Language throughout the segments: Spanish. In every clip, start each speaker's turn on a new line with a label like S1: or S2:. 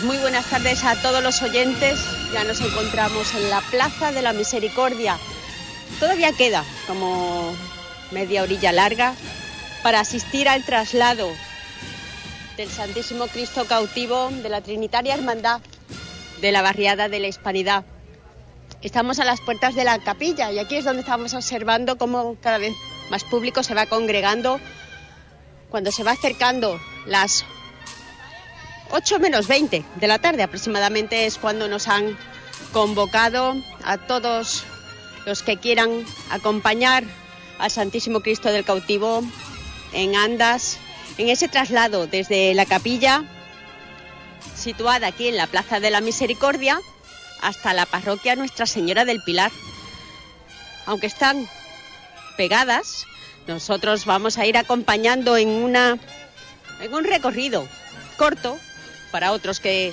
S1: Muy buenas tardes, a todos los oyentes. Ya nos encontramos en la Plaza de la Misericordia. Todavía queda como media orilla larga para asistir al traslado del Santísimo Cristo cautivo de la Trinitaria Hermandad de la barriada de la Hispanidad. Estamos a las puertas de la capilla y aquí es donde estamos observando cómo cada vez más público se va congregando cuando se va acercando las 8 menos 20 de la tarde aproximadamente es cuando nos han convocado a todos los que quieran acompañar al Santísimo Cristo del Cautivo en Andas, en ese traslado desde la capilla situada aquí en la Plaza de la Misericordia hasta la parroquia Nuestra Señora del Pilar. Aunque están pegadas, nosotros vamos a ir acompañando en una en un recorrido corto para otros que,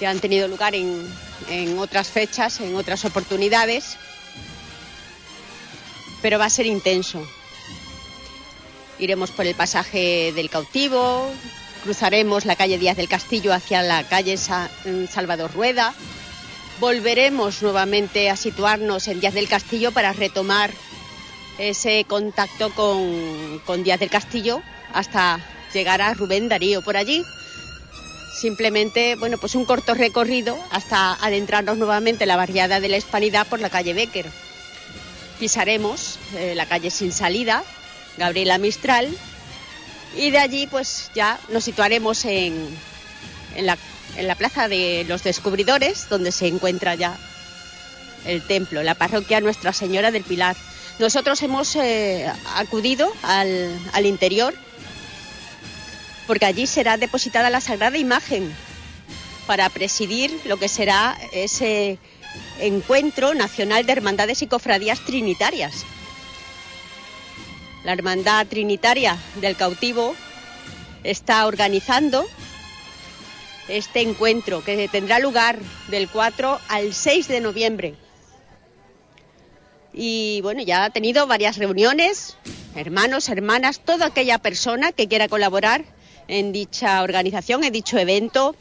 S1: que han tenido lugar en, en otras fechas, en otras oportunidades, pero va a ser intenso. Iremos por el pasaje del cautivo, cruzaremos la calle Díaz del Castillo hacia la calle Salvador Rueda, volveremos nuevamente a situarnos en Díaz del Castillo para retomar ese contacto con, con Díaz del Castillo hasta llegar a Rubén Darío por allí. Simplemente, bueno, pues un corto recorrido hasta adentrarnos nuevamente en la barriada de la Hispanidad por la calle Becker. Pisaremos eh, la calle sin salida, Gabriela Mistral, y de allí pues ya nos situaremos en, en, la, plaza de los descubridores, donde se encuentra ya el templo, la parroquia Nuestra Señora del Pilar. Nosotros hemos eh, acudido al, al interior porque allí será depositada la sagrada imagen para presidir lo que será ese encuentro nacional de hermandades y cofradías trinitarias. La Hermandad Trinitaria del Cautivo está organizando este encuentro que tendrá lugar del 4 al 6 de noviembre. Y bueno, ya ha tenido varias reuniones, hermanos, hermanas, toda aquella persona que quiera colaborar en dicha organización, en dicho evento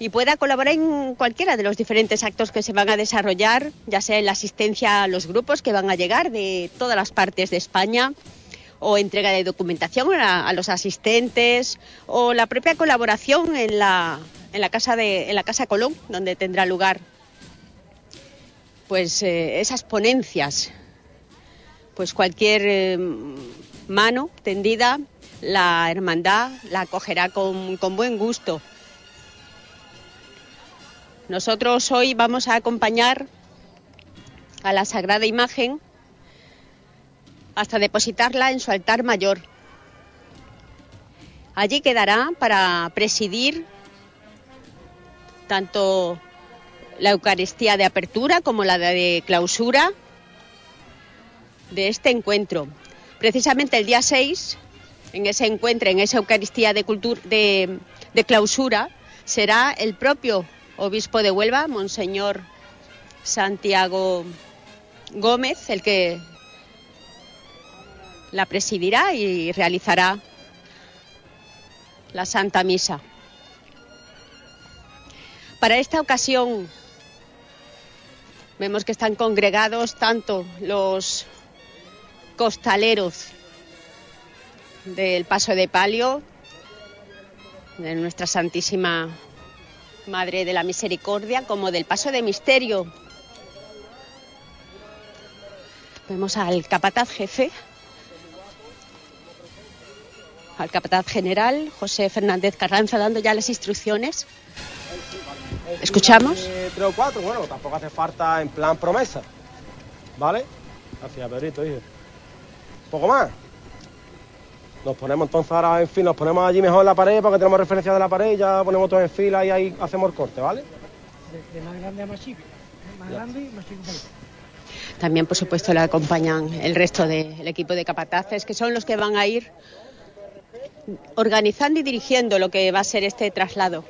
S1: y pueda colaborar en cualquiera de los diferentes actos que se van a desarrollar, ya sea en la asistencia a los grupos que van a llegar de todas las partes de España o entrega de documentación a, los asistentes o la propia colaboración en la, en la casa de en la casa Colón donde tendrá lugar pues eh, esas ponencias. Pues cualquier eh, mano tendida la hermandad la acogerá con, con buen gusto nosotros hoy vamos a acompañar a la Sagrada Imagen hasta depositarla en su altar mayor. Allí quedará para presidir tanto la Eucaristía de apertura como la de clausura de este encuentro. Precisamente el día 6, en ese encuentro, en esa Eucaristía de, de clausura, será el propio obispo de Huelva, Monseñor Santiago Gómez, el que la presidirá y realizará la Santa Misa. Para esta ocasión vemos que están congregados tanto los costaleros del Paso de Palio, de nuestra Santísima Madre de la Misericordia, como del Paso de Misterio. Vemos al capataz jefe, al capataz general, José Fernández Carranza, dando ya las instrucciones. ¿Escuchamos?
S2: Tres o cuatro, bueno, tampoco hace falta en plan promesa. ¿Vale? Gracias, Pedrito, hijo. ¿Un poco más? Nos ponemos entonces ahora en fila, nos ponemos allí mejor en la pared porque tenemos referencia de la pared, ya ponemos todo en fila y ahí hacemos el corte, ¿vale?
S3: De, de más grande a más chico. Más grande y más chico.
S1: También, por supuesto, le acompañan el resto del equipo de capataces, que son los que van a ir organizando y dirigiendo lo que va a ser este traslado.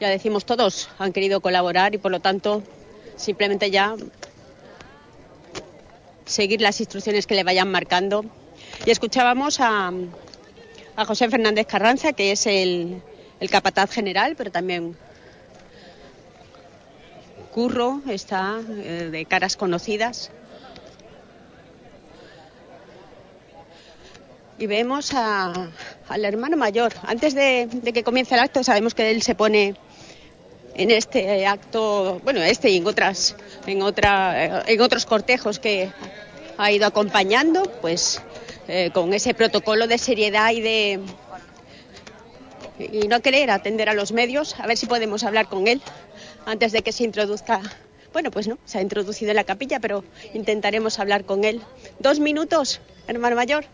S1: Ya decimos, todos han querido colaborar y, por lo tanto, simplemente ya seguir las instrucciones que le vayan marcando. Y escuchábamos a, José Fernández Carranza, que es el, capataz general, pero también Curro está eh, de caras conocidas. Y vemos al hermano mayor. Antes de, que comience el acto, sabemos que él se pone en este acto, bueno, este y en otras, en otra, en otros cortejos que ha ido acompañando, pues eh, con ese protocolo de seriedad y de y no querer atender a los medios, a ver si podemos hablar con él antes de que se introduzca. Bueno, pues no, se ha introducido en la capilla, pero intentaremos hablar con él. Dos minutos, hermano mayor.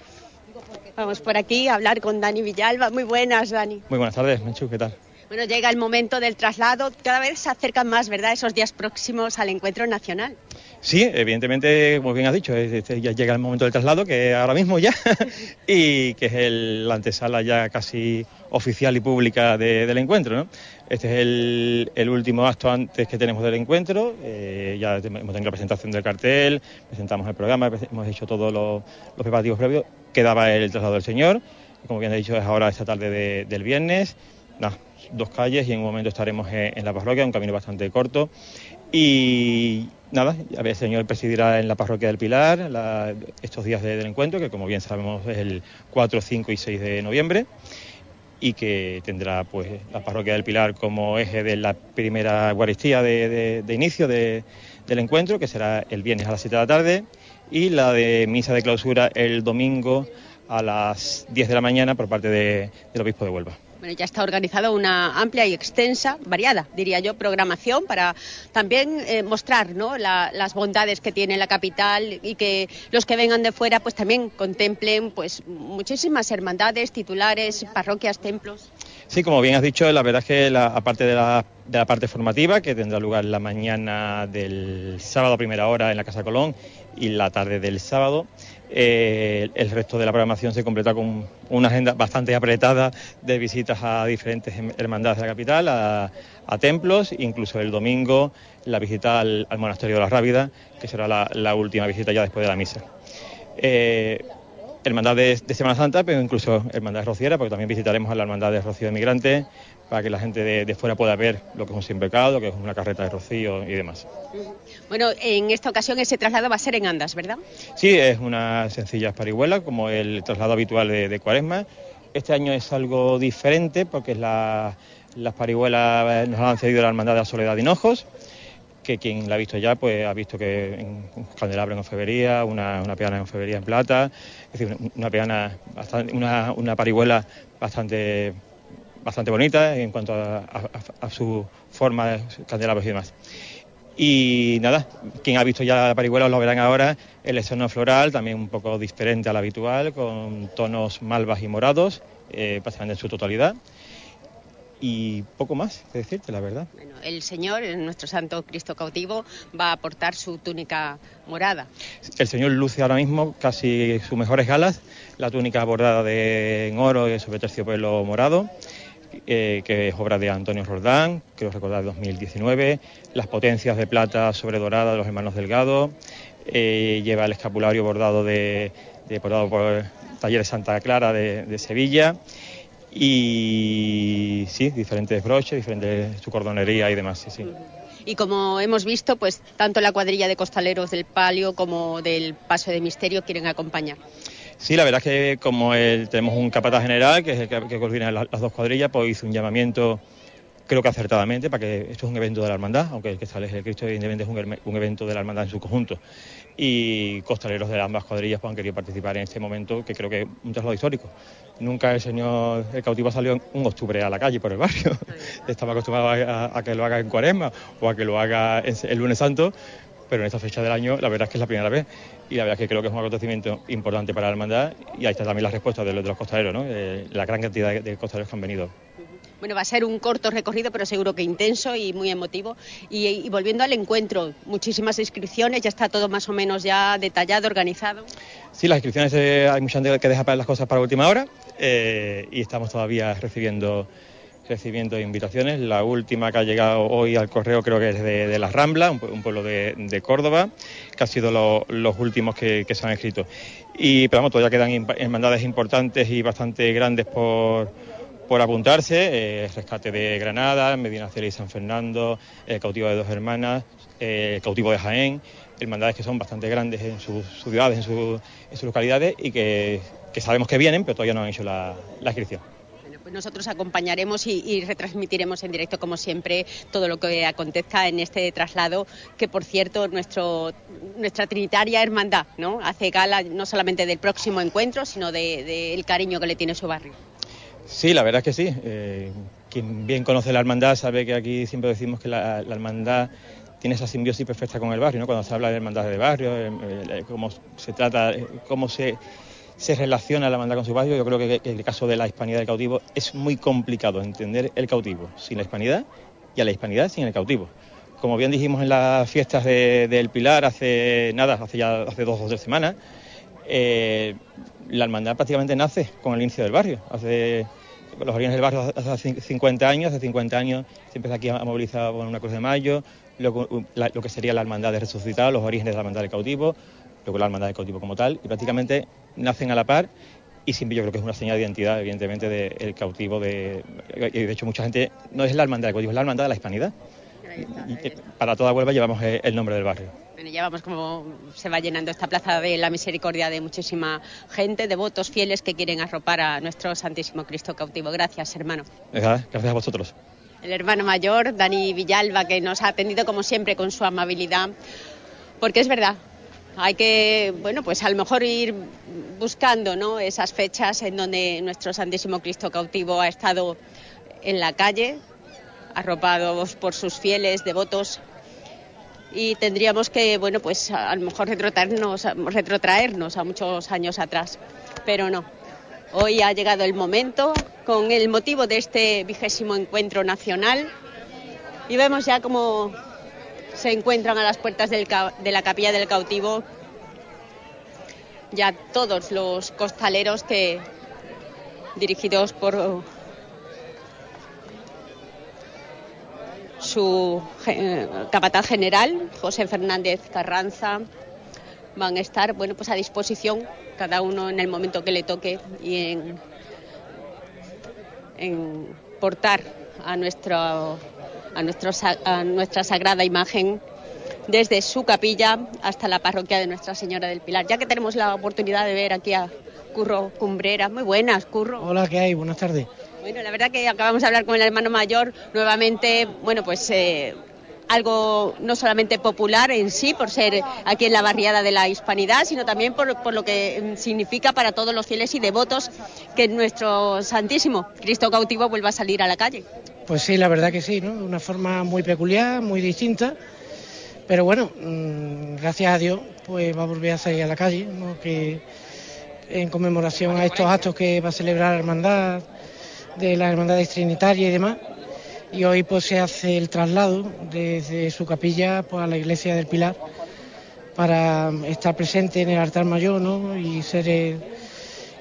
S1: Vamos por aquí a hablar con Dani Villalba. Muy buenas, Dani.
S4: Muy buenas tardes, Menchu, ¿qué tal?
S1: Bueno, llega el momento del traslado. Cada vez se acercan más, ¿verdad?, esos días próximos al encuentro nacional.
S4: Sí, evidentemente, como bien has dicho, este, ya llega el momento del traslado, que ahora mismo ya, y que es el- la antesala ya casi oficial y pública de- del encuentro. ¿no? Este es el, el último acto antes que tenemos del encuentro. eh, ya hemos tenido la presentación del cartel, presentamos el programa, hemos hecho todos los, los preparativos previos. Quedaba el traslado del señor, como bien he dicho, es ahora esta tarde de- del viernes. Dos calles y en un momento estaremos en, la parroquia, un camino bastante corto. Y nada, el Señor presidirá en la parroquia del Pilar la- estos días de- del encuentro, que como bien sabemos es el 4, 5 y 6 de noviembre, y que tendrá pues la parroquia del Pilar como eje de la primera Eucaristía de, de- inicio de- del encuentro, que será el viernes a las 7 de la tarde, y la de misa de clausura el domingo a las 10 de la mañana por parte de- del obispo de Huelva.
S1: Bueno, ya está organizada una amplia y extensa, variada, diría yo, programación para también eh, mostrar ¿no? la- las bondades que tiene la capital y que los que vengan de fuera pues también contemplen pues muchísimas hermandades, titulares, parroquias, templos.
S4: Sí, como bien has dicho, la verdad es que la- aparte de la, de la parte formativa, que tendrá lugar la mañana del sábado a primera hora en la Casa Colón y la tarde del sábado, eh, el resto de la programación se completa con una agenda bastante apretada de visitas a diferentes hem- hermandades de la capital, a, templos, incluso el domingo la visita al, Monasterio de la Rábida, que será la, última visita ya después de la misa. Eh, hermandades de Semana Santa, pero incluso hermandades rociera, porque también visitaremos a la hermandad de Rocío de Migrantes para que la gente de, de fuera pueda ver lo que es un siembrecado, lo que es una carreta de rocío y demás.
S1: Bueno, en esta ocasión ese traslado va a ser en Andas, ¿verdad?
S4: Sí, es una sencilla parihuela, como el traslado habitual de, de Cuaresma. Este año es algo diferente porque la- las parihuelas nos han cedido la Hermandad de la Soledad de Hinojos, que quien la ha visto ya pues ha visto que en un candelabro en orfebrería, una, una peana en orfebrería en plata, es decir, una peana, bastante, una, una parihuela bastante, bastante bonita en cuanto a, a- a su forma, candelabros y demás. Y nada, quien ha visto ya la parihuela lo verán ahora, el externo floral, también un poco diferente al habitual, con tonos malvas y morados, eh, prácticamente en su totalidad. Y poco más que decirte, la verdad.
S1: Bueno, el Señor, nuestro Santo Cristo cautivo, va a portar su túnica morada.
S4: El señor luce ahora mismo casi sus mejores galas, la túnica bordada de, en oro y sobre terciopelo morado, eh, que es obra de Antonio Roldán, creo recordar de 2019, las potencias de plata sobre dorada de los hermanos Delgado, eh, lleva el escapulario bordado, de, de- bordado por Talleres Santa Clara de, de Sevilla y sí, diferentes broches, diferentes su cordonería y demás, sí.
S1: Y como hemos visto, pues tanto la cuadrilla de costaleros del Palio como del Paso de Misterio quieren acompañar.
S4: Sí, la verdad es que como el- tenemos un capataz general, que es el que, que coordina la- las dos cuadrillas, pues hizo un llamamiento, creo que acertadamente, para que esto es un evento de la hermandad, aunque el que sale es el Cristo, evidentemente es un, evento de la hermandad en su conjunto. Y costaleros de ambas cuadrillas pues, han querido participar en este momento, que creo que es un traslado histórico. Nunca el señor, el cautivo salió en un octubre a la calle por el barrio. Estaba acostumbrado a, a que lo haga en cuaresma o a que lo haga en- el lunes santo, pero en esta fecha del año la verdad es que es la primera vez y la verdad es que creo que es un acontecimiento importante para la hermandad y ahí está también la respuesta de los, de los costaleros, ¿no? Eh, la gran cantidad de, de costaleros que han venido.
S1: Bueno, va a ser un corto recorrido, pero seguro que intenso y muy emotivo. Y, y volviendo al encuentro, muchísimas inscripciones, ya está todo más o menos ya detallado, organizado.
S4: Sí, las inscripciones eh, hay mucha gente que deja para las cosas para última hora eh, y estamos todavía recibiendo recibiendo invitaciones. La última que ha llegado hoy al correo creo que es de, de La Rambla, un, pue- un pueblo de, Córdoba, que ha sido lo- los últimos que, que se han escrito. Y pero vamos, todavía quedan hermandades importantes y bastante grandes por, por apuntarse, eh, rescate de Granada, Medina Cera y San Fernando, el cautivo de dos hermanas, eh, cautivo de Jaén, hermandades que son bastante grandes en sus, ciudades, en, sus localidades y que, sabemos que vienen, pero todavía no han hecho la, inscripción.
S1: Pues nosotros acompañaremos y, retransmitiremos en directo, como siempre, todo lo que acontezca en este traslado, que por cierto, nuestro, nuestra trinitaria hermandad ¿no? hace gala no solamente del próximo encuentro, sino del cariño que le tiene su barrio.
S4: Sí, la verdad es que sí. Eh, quien bien conoce la hermandad sabe que aquí siempre decimos que la, hermandad tiene esa simbiosis perfecta con el barrio, ¿no? Cuando se habla de hermandad de barrio, eh, eh, cómo se trata, cómo se, se relaciona la hermandad con su barrio, yo creo que, el caso de la hispanidad del cautivo es muy complicado entender el cautivo sin la hispanidad y a la hispanidad sin el cautivo. Como bien dijimos en las fiestas del Pilar hace nada, hace ya hace dos o tres semanas, la hermandad prácticamente nace con el inicio del barrio. Hace los orígenes del barrio hace 50 años, hace 50 años se empezó aquí a movilizar con una Cruz de Mayo, lo, que sería la hermandad de resucitar, los orígenes de la hermandad del cautivo, luego la hermandad del cautivo como tal, y prácticamente nacen a la par y siempre yo creo que es una señal de identidad, evidentemente, del cautivo. De, y de hecho, mucha gente no es la hermandad del cautivo, es la hermandad de la hispanidad. Y, para toda Huelva llevamos el nombre del barrio.
S1: Bueno, ya vamos como se va llenando esta plaza de la misericordia de muchísima gente, devotos fieles que quieren arropar a nuestro Santísimo Cristo cautivo. Gracias, hermano.
S4: Gracias a vosotros.
S1: El hermano mayor, Dani Villalba, que nos ha atendido como siempre con su amabilidad, porque es verdad, hay que, bueno, pues a lo mejor ir buscando ¿no? esas fechas en donde nuestro Santísimo Cristo cautivo ha estado en la calle, arropados por sus fieles devotos y tendríamos que, bueno, pues a, lo mejor retrotraernos, retrotraernos a muchos años atrás, pero no. Hoy ha llegado el momento con el motivo de este vigésimo encuentro nacional y vemos ya cómo se encuentran a las puertas de la capilla del cautivo ya todos los costaleros que dirigidos por su capataz general, José Fernández Carranza, van a estar bueno, pues a disposición, cada uno en el momento que le toque y en, portar a, nuestro, a, nuestro, a nuestra sagrada imagen desde su capilla hasta la parroquia de Nuestra Señora del Pilar. Ya que tenemos la oportunidad de ver aquí a Curro Cumbrera. Muy buenas, Curro.
S3: Hola, ¿qué hay? Buenas tardes.
S1: Bueno, la verdad que acabamos de hablar con el hermano mayor, nuevamente, bueno, pues eh, algo no solamente popular en sí, por ser aquí en la barriada de la hispanidad, sino también por, lo que significa para todos los fieles y devotos que nuestro Santísimo Cristo cautivo vuelva a salir a la calle.
S3: Pues sí, la verdad que sí, ¿no? De una forma muy peculiar, muy distinta, pero bueno, mm, gracias a Dios, pues va a volver a salir a la calle, ¿no? Que en conmemoración a estos actos que va a celebrar la hermandad de las hermandades trinitarias y demás. Y hoy pues se hace el traslado desde su capilla pues, a la iglesia del Pilar para estar presente en el altar mayor ¿no? y ser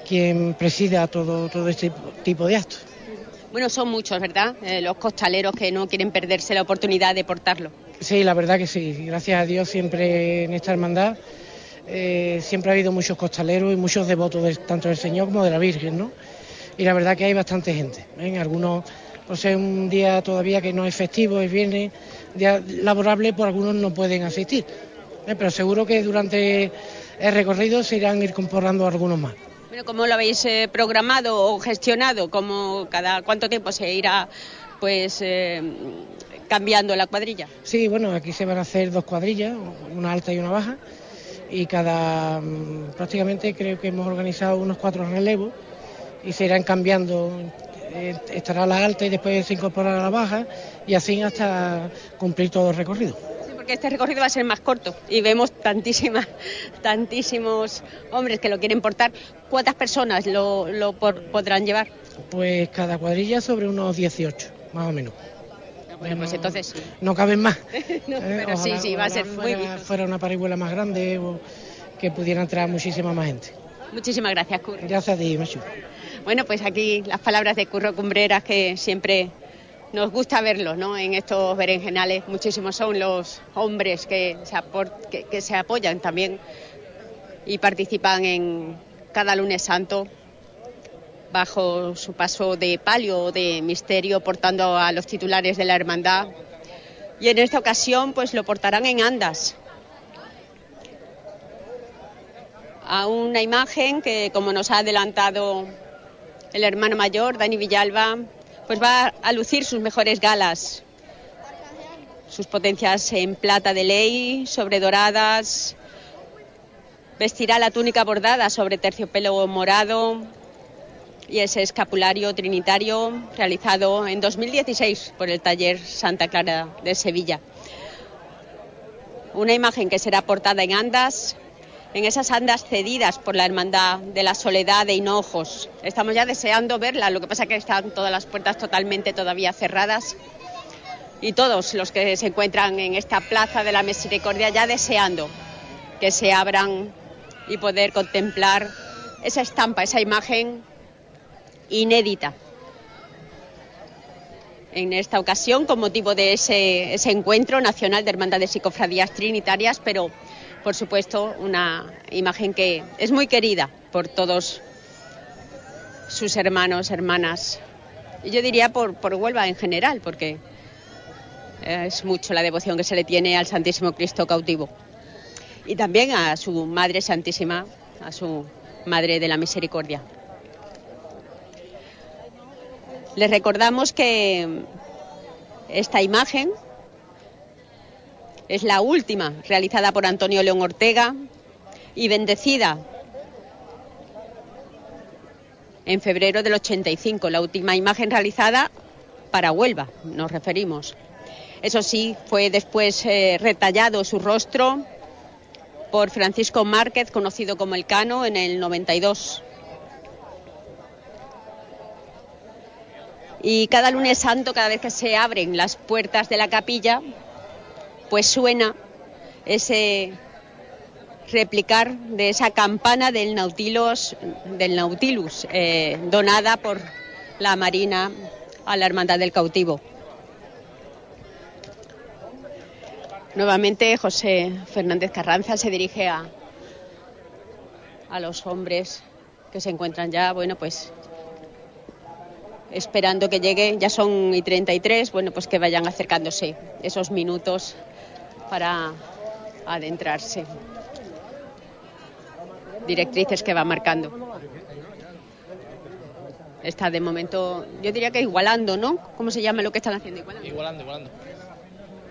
S3: quien presida todo, todo este tipo de actos.
S1: Bueno, son muchos, ¿verdad? Eh, los costaleros que no quieren perderse la oportunidad de portarlo.
S3: Sí, la verdad que sí. Gracias a Dios siempre en esta hermandad eh, siempre ha habido muchos costaleros y muchos devotos tanto del Señor como de la Virgen, ¿no? y la verdad que hay bastante gente. En algunos, por ser un día todavía que no es festivo, es viernes, día laborable, pues algunos no pueden asistir. ¿eh? Pero seguro que durante el recorrido se irán incorporando algunos más.
S1: Bueno, ¿cómo lo habéis eh, programado o gestionado? ¿Cómo, cada cuánto tiempo se irá pues eh, cambiando la cuadrilla?
S3: Sí, bueno, aquí se van a hacer dos cuadrillas, una alta y una baja, y cada mm, prácticamente creo que hemos organizado unos cuatro relevos y se irán cambiando. Eh, estará la alta y después se incorporará la baja y así hasta cumplir todo el recorrido.
S1: Porque este recorrido va a ser más corto y vemos tantísimas, tantísimos hombres que lo quieren portar. ¿Cuántas personas lo, lo podrán llevar?
S3: Pues cada cuadrilla sobre unos 18, más o menos.
S1: Bueno, pues entonces
S3: No caben más.
S1: no, eh, pero sí, sí, va a ser
S3: fuera, muy fuera una parihuela más grande o que pudiera entrar muchísima más gente.
S1: Muchísimas gracias, Curro.
S3: Gracias a ti, Machu.
S1: Bueno, pues aquí las palabras de Curro Cumbreras que siempre nos gusta verlos ¿no? en estos berenjenales. Muchísimos son los hombres que se, que, se apoyan también y participan en cada lunes santo bajo su paso de palio o de misterio, portando a los titulares de la hermandad. Y en esta ocasión, pues lo portarán en andas. A una imagen que, como nos ha adelantado el hermano mayor, Dani Villalba, pues va a lucir sus mejores galas. Sus potencias en plata de ley, sobre doradas. Vestirá la túnica bordada sobre terciopelo morado, y ese escapulario trinitario realizado en 2016 por el taller Santa Clara de Sevilla. Una imagen que será portada en andas, en esas andas cedidas por la Hermandad de la Soledad de Hinojos. Estamos ya deseando verla, lo que pasa es que están todas las puertas totalmente todavía cerradas y todos los que se encuentran en esta plaza de la Misericordia ya deseando que se abran y poder contemplar esa estampa, esa imagen inédita. En esta ocasión, con motivo de ese, ese encuentro nacional de hermandades y cofradías trinitarias, pero por supuesto una imagen que es muy querida por todos sus hermanos, hermanas, y yo diría por, por Huelva en general, porque es mucho la devoción que se le tiene al Santísimo Cristo cautivo. Y también a su Madre Santísima, a su Madre de la Misericordia. Les recordamos que esta imagen es la última realizada por Antonio León Ortega y bendecida en febrero del 85, la última imagen realizada para Huelva, nos referimos. Eso sí, fue después eh, retallado su rostro por Francisco Márquez, conocido como El Cano, en el 92. Y cada lunes santo, cada vez que se abren las puertas de la capilla, pues suena ese replicar de esa campana del Nautilus, del Nautilus eh, donada por la Marina a la Hermandad del Cautivo. Nuevamente José Fernández Carranza se dirige a, a los hombres que se encuentran ya, bueno, pues esperando que llegue, ya son y 33, bueno, pues que vayan acercándose esos minutos para adentrarse. Directrices que va marcando. Está de momento, yo diría que igualando, ¿no? ¿Cómo se llama lo que están haciendo?
S5: Igualando, igualando. igualando.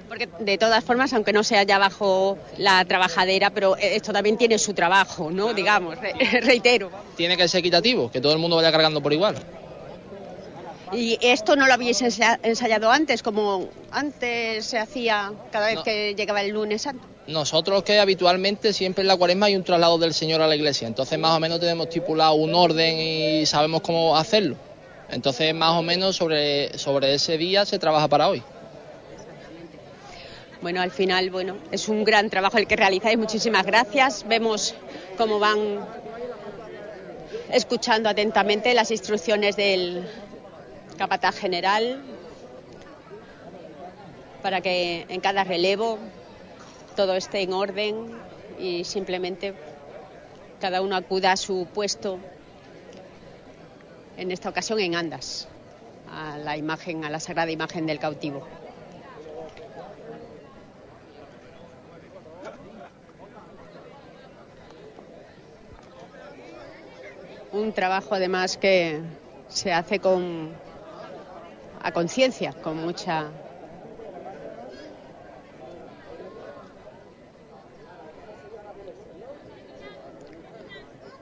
S1: Porque de todas formas, aunque no sea ya bajo la trabajadera, pero esto también tiene su trabajo, ¿no? Digamos, reitero.
S5: Tiene que ser equitativo, que todo el mundo vaya cargando por igual.
S1: ¿Y esto no lo habéis ensayado antes, como antes se hacía cada vez
S5: No.
S1: que llegaba el lunes santo?
S5: Nosotros que habitualmente siempre en la cuaresma hay un traslado del Señor a la iglesia, entonces más o menos tenemos estipulado un orden y sabemos cómo hacerlo. Entonces más o menos sobre, sobre ese día se trabaja para hoy.
S1: Bueno, al final, bueno, es un gran trabajo el que realizáis. Muchísimas gracias. Vemos cómo van escuchando atentamente las instrucciones del capataz general para que en cada relevo todo esté en orden y simplemente cada uno acuda a su puesto, en esta ocasión en andas, a la imagen, a la sagrada imagen del cautivo. un trabajo además que se hace con a conciencia, con mucha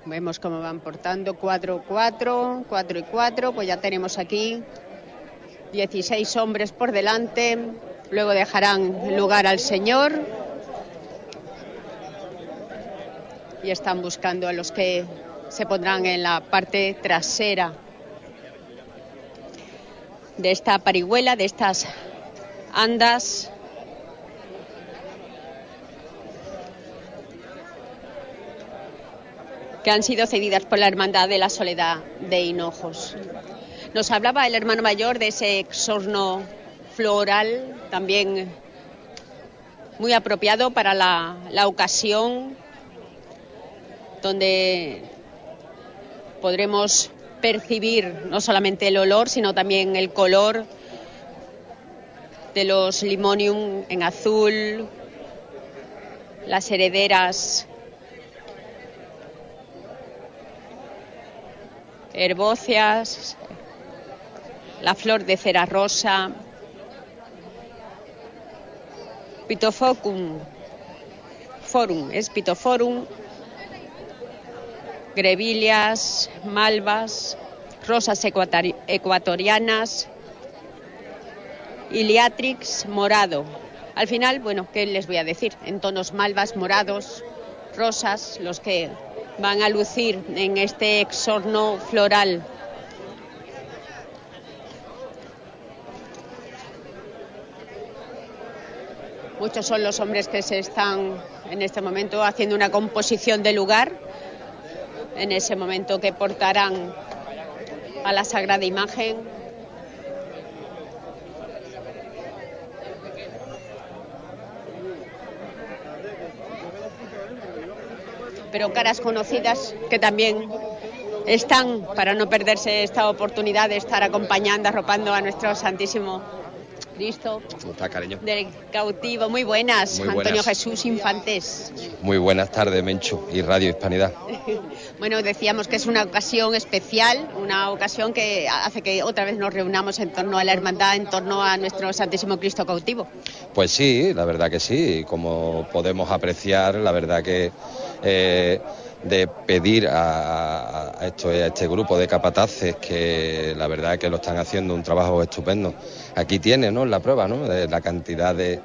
S1: Vemos cómo van portando 4 4, 4 y 4, pues ya tenemos aquí 16 hombres por delante, luego dejarán lugar al Señor y están buscando a los que se pondrán en la parte trasera de esta parihuela, de estas andas. que han sido cedidas por la Hermandad de la Soledad de Hinojos. Nos hablaba el hermano mayor de ese exorno floral, también muy apropiado para la, la ocasión, donde podremos percibir no solamente el olor, sino también el color de los limonium en azul, las herederas herbóceas, la flor de cera rosa, Pitofocum forum, es Pitoforum, grevilias, malvas, rosas ecuatorianas, Iliatrix morado. Al final, bueno, ¿qué les voy a decir? En tonos malvas, morados, rosas, los que van a lucir en este exorno floral. Muchos son los hombres que se están en este momento haciendo una composición de lugar, en ese momento que portarán a la sagrada imagen pero caras conocidas que también están para no perderse esta oportunidad de estar acompañando, arropando a nuestro Santísimo Cristo del cautivo. Muy buenas, Antonio Jesús Infantes.
S6: Muy buenas tardes, Menchu y Radio Hispanidad.
S1: bueno, decíamos que es una ocasión especial, una ocasión que hace que otra vez nos reunamos en torno a la hermandad, en torno a nuestro Santísimo Cristo cautivo.
S6: Pues sí, la verdad que sí. Como podemos apreciar, la verdad que eh, de pedir a, esto, este grupo de capataces que la verdad que lo están haciendo un trabajo estupendo. Aquí tiene ¿no? la prueba ¿no? de la cantidad de,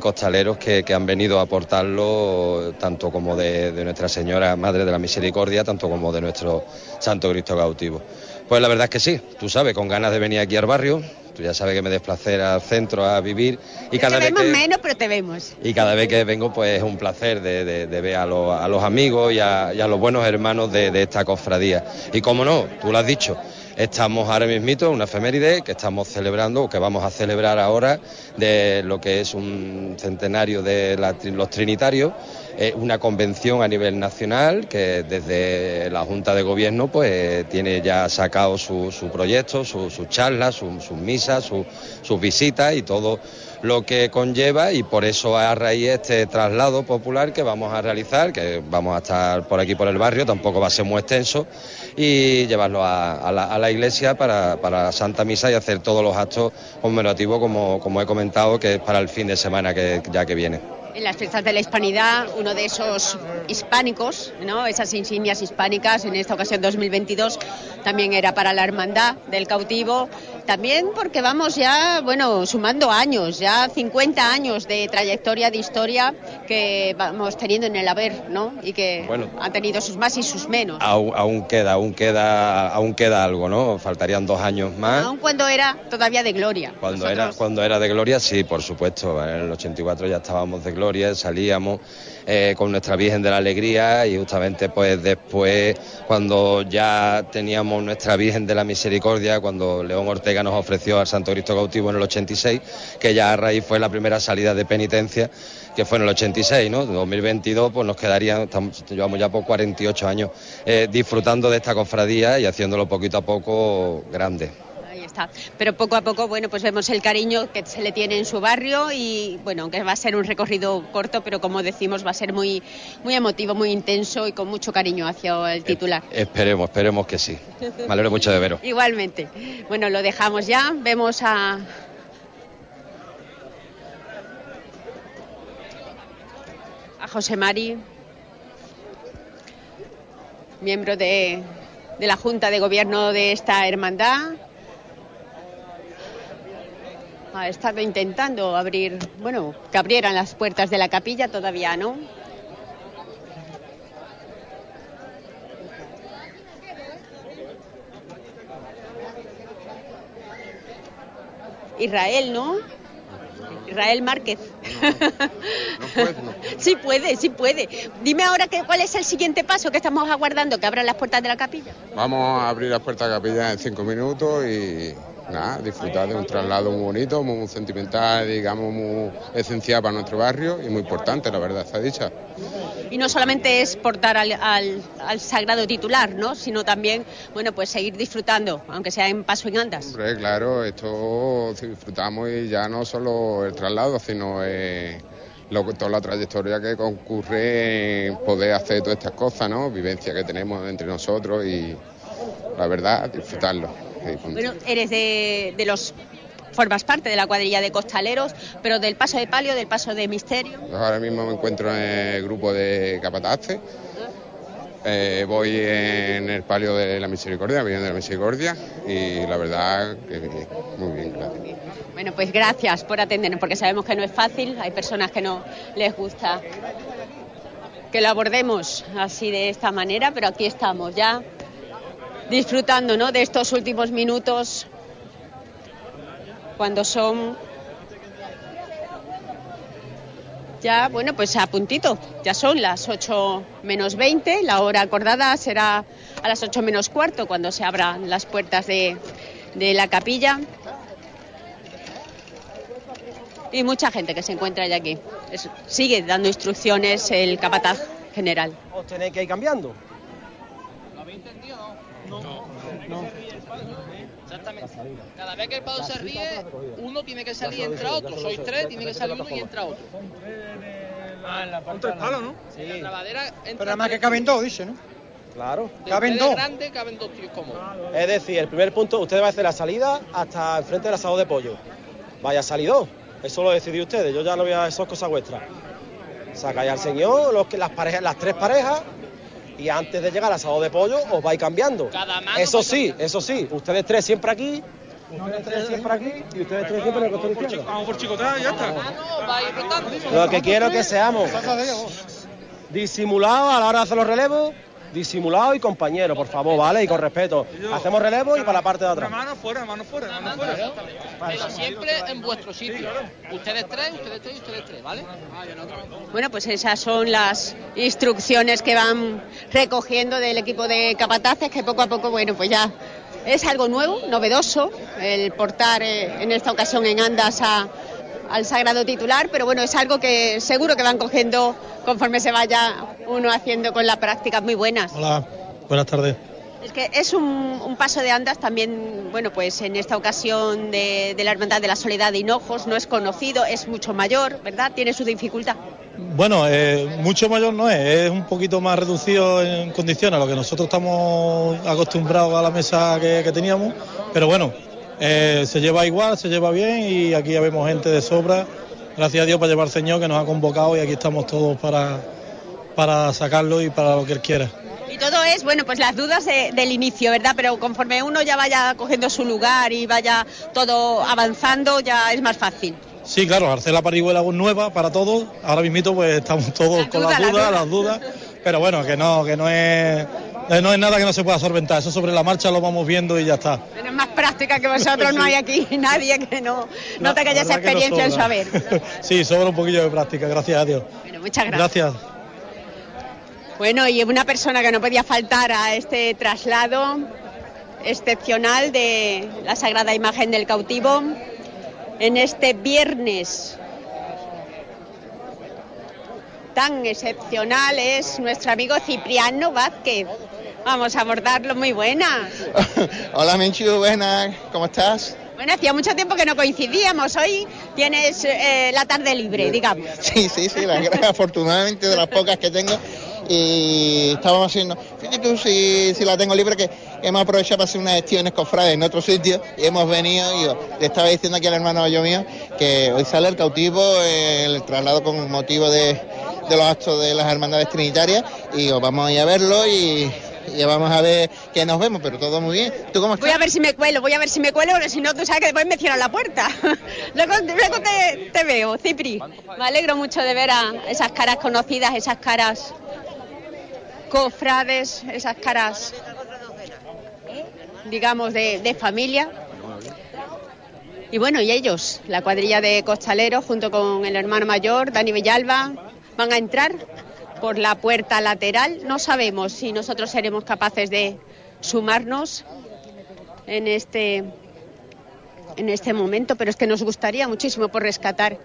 S6: costaleros que, han venido a aportarlo, tanto como de, de Nuestra Señora Madre de la Misericordia, tanto como de nuestro Santo Cristo cautivo. Pues la verdad es que sí, tú sabes, con ganas de venir aquí al barrio, Tú ya sabes que me desplacé al centro a vivir
S1: y cada te vez vemos menos, pero te vemos.
S6: Y cada vez que vengo, pues es un placer de, ver a, los amigos y a, los buenos hermanos de, esta cofradía. Y como no, tú lo has dicho, estamos ahora mismito en una efeméride que estamos celebrando, o que vamos a celebrar ahora, de lo que es un centenario de los trinitarios. Una convención a nivel nacional que desde la Junta de Gobierno pues tiene ya sacado su, proyecto, sus charlas, sus misas, sus visitas y todo lo que conlleva y por eso a raíz este traslado popular que vamos a realizar, que vamos a estar por aquí por el barrio, tampoco va a ser muy extenso, y llevarlo a, la, iglesia para, para, la Santa Misa y hacer todos los actos conmemorativos como, como he comentado, que es para el fin de semana que ya que viene
S1: en las fiestas de la hispanidad, uno de esos hispánicos, ¿no? esas insignias hispánicas, en esta ocasión 2022, también era para la hermandad del cautivo también porque vamos ya, bueno, sumando años, ya 50 años de trayectoria de historia que vamos teniendo en el haber, ¿no? Y que han tenido sus más y sus menos.
S6: Aún, queda, aún queda, aún queda algo, ¿no? Faltarían dos años más.
S1: Aún cuando era todavía de gloria.
S6: Cuando era, cuando era de gloria, sí, por supuesto. En el 84 ya estábamos de gloria, salíamos. Eh, con nuestra Virgen de la Alegría y justamente pues después cuando ya teníamos nuestra Virgen de la Misericordia, cuando León Ortega nos ofreció al Santo Cristo cautivo en el 86, que ya a raíz fue la primera salida de penitencia que fue en el 86, ¿no? 2022 pues nos quedarían, llevamos ya por 48 años eh, disfrutando de esta cofradía y haciéndolo poquito a poco grande.
S1: Pero poco a poco, bueno, pues vemos el cariño que se le tiene en su barrio y, bueno, aunque va a ser un recorrido corto, pero como decimos, va a ser muy, muy emotivo, muy intenso y con mucho cariño hacia el titular.
S6: esperemos, esperemos que sí. Me alegro mucho de veros.
S1: Igualmente. Bueno, lo dejamos ya. Vemos a, a José Mari, miembro de, de, la Junta de Gobierno de esta hermandad, ha estado intentando abrir, bueno, que abrieran las puertas de la capilla, todavía no. Israel, ¿no? Israel Márquez. sí puede, sí puede. Dime ahora que, cuál es el siguiente paso que estamos aguardando, que abran las puertas de la capilla.
S7: Vamos a abrir las puertas de la capilla en cinco minutos y nada, disfrutar de un traslado muy bonito, muy, sentimental, digamos, muy esencial para nuestro barrio y muy importante, la verdad, está dicha.
S1: Y no solamente es portar al, al, sagrado titular, ¿no? Sino también, bueno, pues seguir disfrutando, aunque sea en paso en andas.
S7: Hombre, claro, esto disfrutamos y ya no solo el traslado, sino eh, toda la trayectoria que concurre en poder hacer todas estas cosas, ¿no? Vivencia que tenemos entre nosotros y la verdad, disfrutarlo.
S1: Bueno, eres de, de los formas parte de la cuadrilla de costaleros, pero del paso de palio, del paso de misterio.
S7: Ahora mismo me encuentro en el grupo de capataces. Eh, voy en el palio de la misericordia, viendo de la misericordia, y la verdad que muy bien, gracias.
S1: Bueno, pues gracias por atendernos, porque sabemos que no es fácil, hay personas que no les gusta que lo abordemos así de esta manera, pero aquí estamos ya disfrutando ¿no? de estos últimos minutos cuando son ya, bueno, pues a puntito, ya son las 8 menos 20, la hora acordada será a las 8 menos cuarto cuando se abran las puertas de, de la capilla. Y mucha gente que se encuentra ya aquí. sigue dando instrucciones el capataz general.
S2: ¿Os tenéis que ir cambiando?
S5: ¿Lo? No. no. no. Exactamente. Cada vez que el pado se ríe, uno tiene que salir y entra otro. Sois tres, tiene que salir uno y entra otro.
S8: Ah, en la parte tres palos, ¿no?
S5: Sí. La trabadera entra
S8: Pero además que caben dos, dice, ¿no?
S2: Claro.
S5: caben dos. grande, caben dos tíos cómodos.
S2: Es decir, el primer punto, usted va a hacer la salida hasta el frente del asado de pollo. Vaya salido. Eso lo decidió ustedes. Yo ya no voy a eso es cosa vuestra. Sacáis al señor, los que, las parejas, las tres parejas, y antes de llegar al asado de pollo os vais cambiando. eso sí, eso sí, ustedes tres siempre aquí, ustedes tres siempre aquí y ustedes tres siempre en el costado izquierdo.
S8: Vamos por chicotada y ya está.
S2: Lo que quiero que seamos disimulados a la hora de hacer los relevos disimulado y compañero, por favor, ¿vale? Y con respeto. Hacemos relevo y para la parte de atrás.
S8: Mano fuera, mano fuera, mano fuera.
S5: Pero siempre en vuestro sitio. Ustedes tres, ustedes tres y ustedes tres, ¿vale?
S1: Bueno, pues esas son las instrucciones que van recogiendo del equipo de capataces que poco a poco, bueno, pues ya es algo nuevo, novedoso, el portar eh, en esta ocasión en andas a al sagrado titular, pero bueno, es algo que seguro que van cogiendo conforme se vaya uno haciendo con la práctica muy buenas.
S9: Hola, buenas tardes.
S1: Es que es un, paso de andas también, bueno, pues en esta ocasión de, la Hermandad de la Soledad de Hinojos, no es conocido, es mucho mayor, ¿verdad? Tiene su dificultad.
S9: Bueno, eh, mucho mayor no es, es un poquito más reducido en condiciones a lo que nosotros estamos acostumbrados a la mesa que teníamos, pero bueno, eh, se lleva igual, se lleva bien y aquí ya vemos gente de sobra. Gracias a Dios para llevar al Señor que nos ha convocado y aquí estamos todos para, para sacarlo y para lo que Él quiera.
S1: Y todo es, bueno, pues las dudas del inicio, ¿verdad? Pero conforme uno ya vaya cogiendo su lugar y vaya todo avanzando, ya es más fácil.
S9: Sí, claro, hacer la parihuela nueva para todos. Ahora mismo pues estamos todos con las dudas, las dudas. Pero bueno, que no, que no es eh, no es nada que no se pueda solventar, eso sobre la marcha lo vamos viendo y ya está.
S1: Es más práctica que vosotros, no hay aquí nadie que no, no tenga esa experiencia en saber.
S9: sí, sobra un poquillo de práctica, gracias a Dios.
S1: Bueno, muchas gracias.
S9: Gracias.
S1: Bueno, y una persona que no podía faltar a este traslado excepcional de la Sagrada Imagen del Cautivo en este viernes tan excepcional es nuestro amigo Cipriano Vázquez. Vamos a abordarlo, muy buenas.
S10: Hola Menchu, buenas, ¿cómo estás?
S1: Bueno, hacía mucho tiempo que no coincidíamos. Hoy tienes eh, la tarde libre, digamos.
S10: Sí, sí, sí, la afortunadamente de las pocas que tengo. Y estábamos haciendo, fíjate tú si, la tengo libre, que hemos aprovechado para hacer unas gestiones cofrades en otro sitio y hemos venido. Y yo, le estaba diciendo aquí al hermano yo mío que hoy sale el cautivo, el traslado con motivo de, de los actos de las hermandades trinitarias y os vamos a ir a verlo y, vamos a ver que nos vemos, pero todo muy bien. ¿Tú cómo estás?
S1: Voy a ver si me cuelo, voy a ver si me cuelo, porque si no, tú sabes que después me cierran la puerta. luego, te, veo, Cipri. Me alegro mucho de ver a esas caras conocidas, esas caras cofrades, esas caras, digamos, de, de familia. Y bueno, y ellos, la cuadrilla de costaleros, junto con el hermano mayor, Dani Villalba, van a entrar por la puerta lateral. No sabemos si nosotros seremos capaces de sumarnos en este en este momento, pero es que nos gustaría muchísimo por rescatar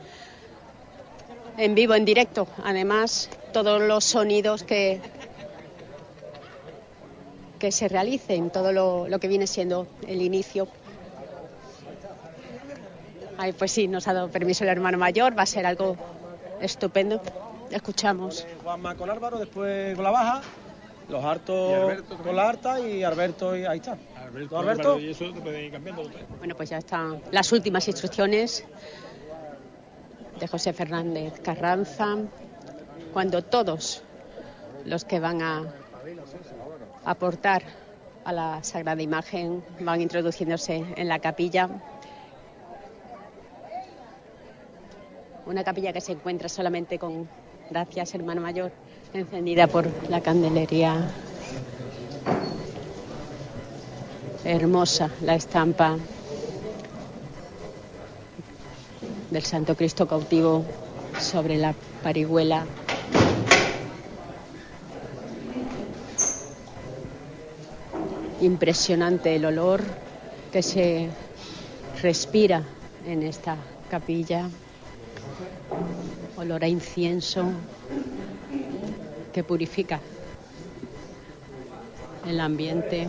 S1: en vivo, en directo, además, todos los sonidos que, que se realicen, todo lo, lo que viene siendo el inicio. Ay, pues sí, nos ha dado permiso el hermano mayor, va a ser algo estupendo. Escuchamos.
S2: Juanma con Álvaro, después con la baja, los hartos con la harta y Alberto, y ahí está.
S9: Alberto,
S2: Alberto.
S9: Y eso ir cambiando.
S1: Bueno, pues ya están las últimas instrucciones de José Fernández Carranza, cuando todos los que van a aportar a la Sagrada Imagen van introduciéndose en la capilla. Una capilla que se encuentra solamente con, gracias hermano mayor, encendida por la candelería hermosa, la estampa del Santo Cristo cautivo sobre la parihuela. Impresionante el olor que se respira en esta capilla. Olor a incienso que purifica el ambiente.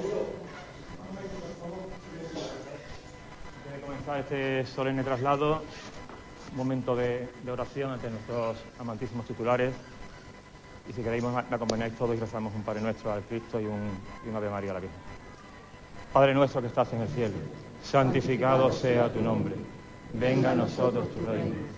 S4: Antes de comenzar este solemne traslado, un momento de, oración ante nuestros amantísimos titulares. Y si queréis, me acompañáis todos y rezamos un Padre Nuestro al Cristo y un, y un Ave María a la Virgen. Padre nuestro que estás en el cielo, santificado sea tu nombre. Venga a nosotros tu reino.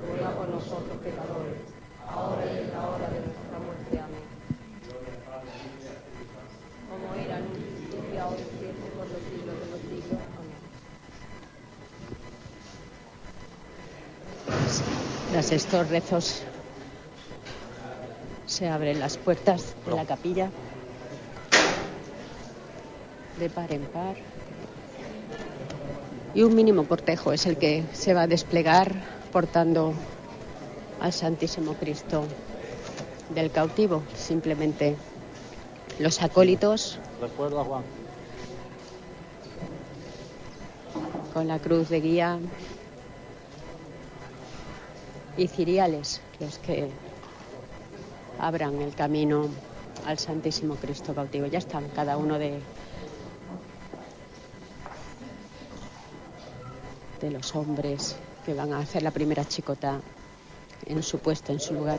S4: ruega por nosotros pecadores, ahora y en la hora de nuestra muerte. Amén.
S1: Como era en un principio, ahora y siempre, por los siglos de los siglos. Amén. Tras estos rezos se abren las puertas de la capilla de par en par y un mínimo cortejo es el que se va a desplegar portando al Santísimo Cristo del cautivo. Simplemente los acólitos
S2: Recuerda, Juan.
S1: con la cruz de guía y ciriales los que abran el camino al Santísimo Cristo cautivo. Ya están cada uno de de los hombres que van a hacer la primera chicota en su puesto, en su lugar.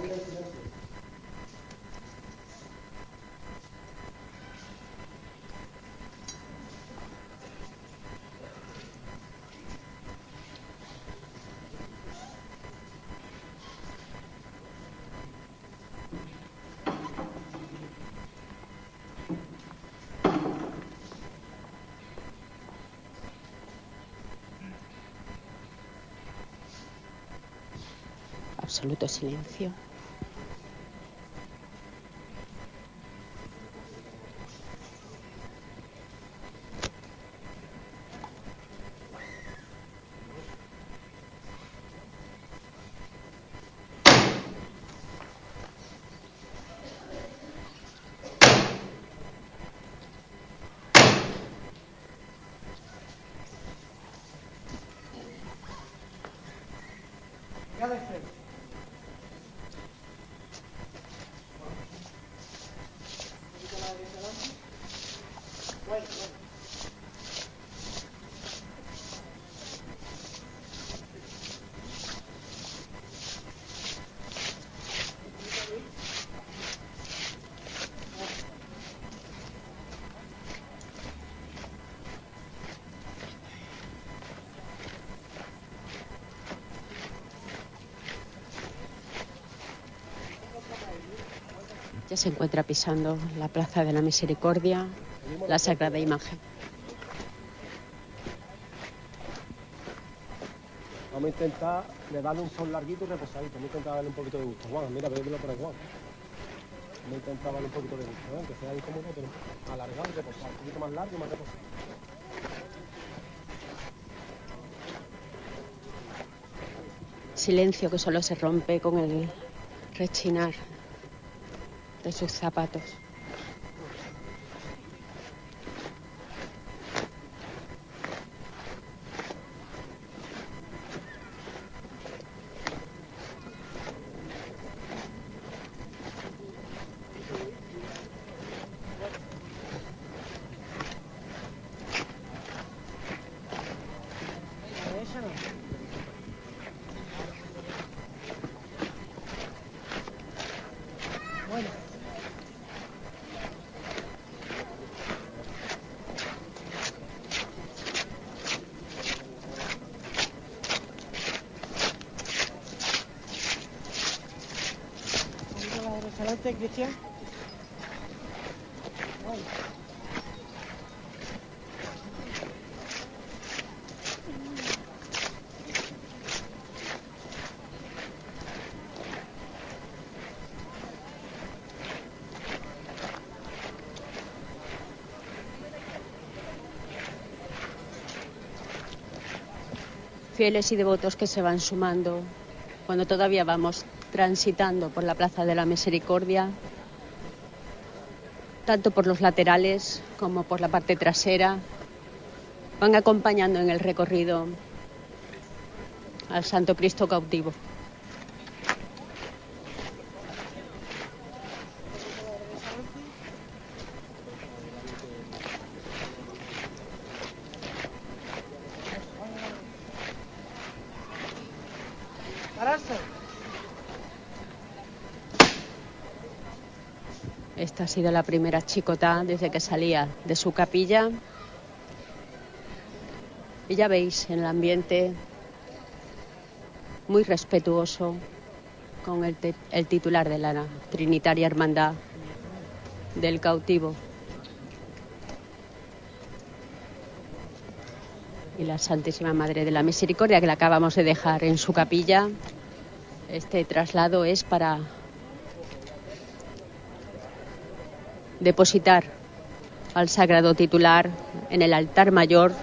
S1: Se encuentra pisando la Plaza de la Misericordia, la Sagrada Imagen.
S2: Vamos a intentar de darle un sol larguito y reposadito. Vamos a intentar darle un poquito de gusto. Juan, mira, bébelo por ahí, Juan. Voy a intentar darle un poquito de gusto, ¿eh? que sea incómodo, pero alargado y reposado. Un poquito más largo y más reposado.
S1: Silencio que solo se rompe con el rechinar de sus zapatos. Fieles y devotos que se van sumando cuando todavía vamos transitando por la Plaza de la Misericordia, tanto por los laterales como por la parte trasera, van acompañando en el recorrido al Santo Cristo cautivo. Sido la primera chicota desde que salía de su capilla. Y ya veis en el ambiente muy respetuoso con el titular de la Trinitaria Hermandad del cautivo. Y la Santísima Madre de la Misericordia que la acabamos de dejar en su capilla. Este traslado es para depositar al sagrado titular en el altar mayor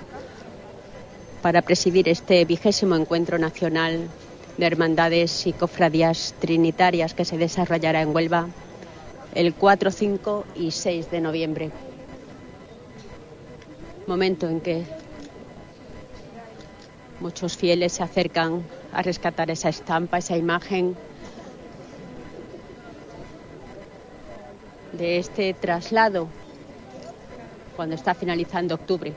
S1: para presidir este vigésimo encuentro nacional de hermandades y cofradías trinitarias que se desarrollará en Huelva el 4, 5 y 6 de noviembre. Momento en que muchos fieles se acercan a rescatar esa estampa, esa imagen de este traslado cuando está finalizando octubre.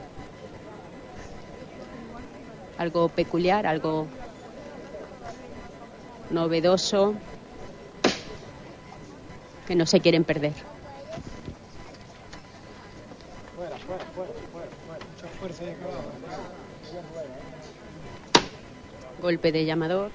S1: Algo peculiar, algo novedoso que no se quieren perder. Golpe de llamador.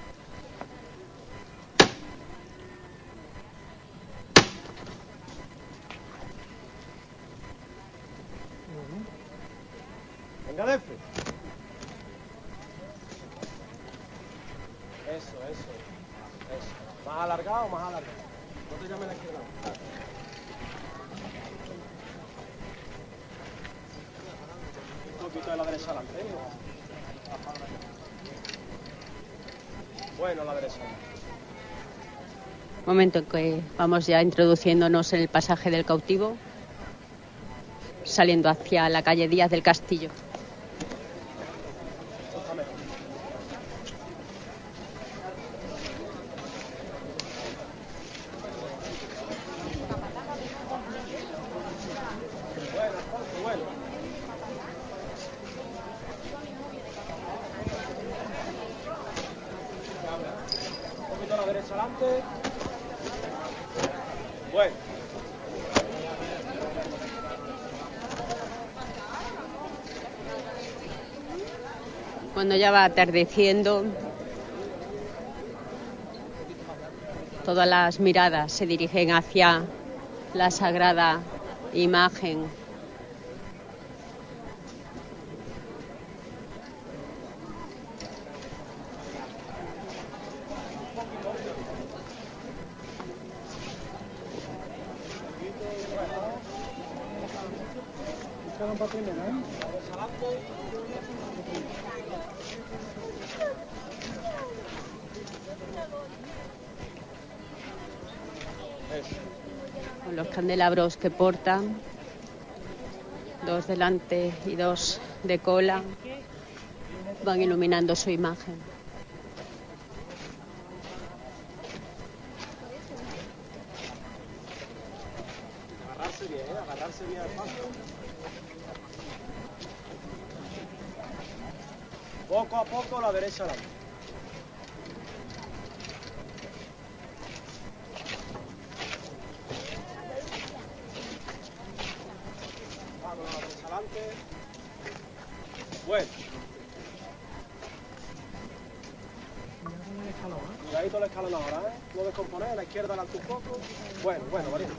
S1: Momento en que vamos ya introduciéndonos en el pasaje del cautivo, saliendo hacia la calle Díaz del Castillo.
S2: Adelante. Bueno.
S1: Cuando ya va atardeciendo, todas las miradas se dirigen hacia la sagrada imagen candelabros que portan, dos delante y dos de cola, van iluminando su imagen.
S2: Agarrarse bien, ¿eh? agarrarse bien. Poco a poco la derecha adelante. Vamos, descomponer, a la izquierda adelante un poco. Bueno, bueno, valiente.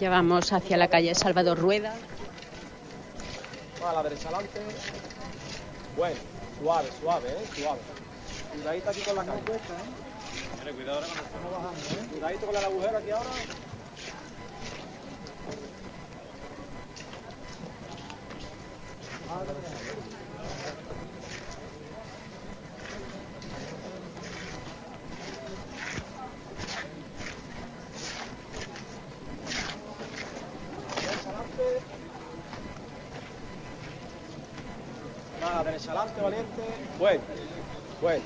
S1: Ya vamos hacia la calle Salvador Rueda.
S2: A la derecha adelante. Bueno, suave, suave, ¿eh? Suave. Cuidadito aquí con la calle. cuidado ahora cuando estamos bajando, ¿eh? Cuidadito con el agujero aquí ahora adelante. Va a la derecha adelante, valiente. Bueno, bueno.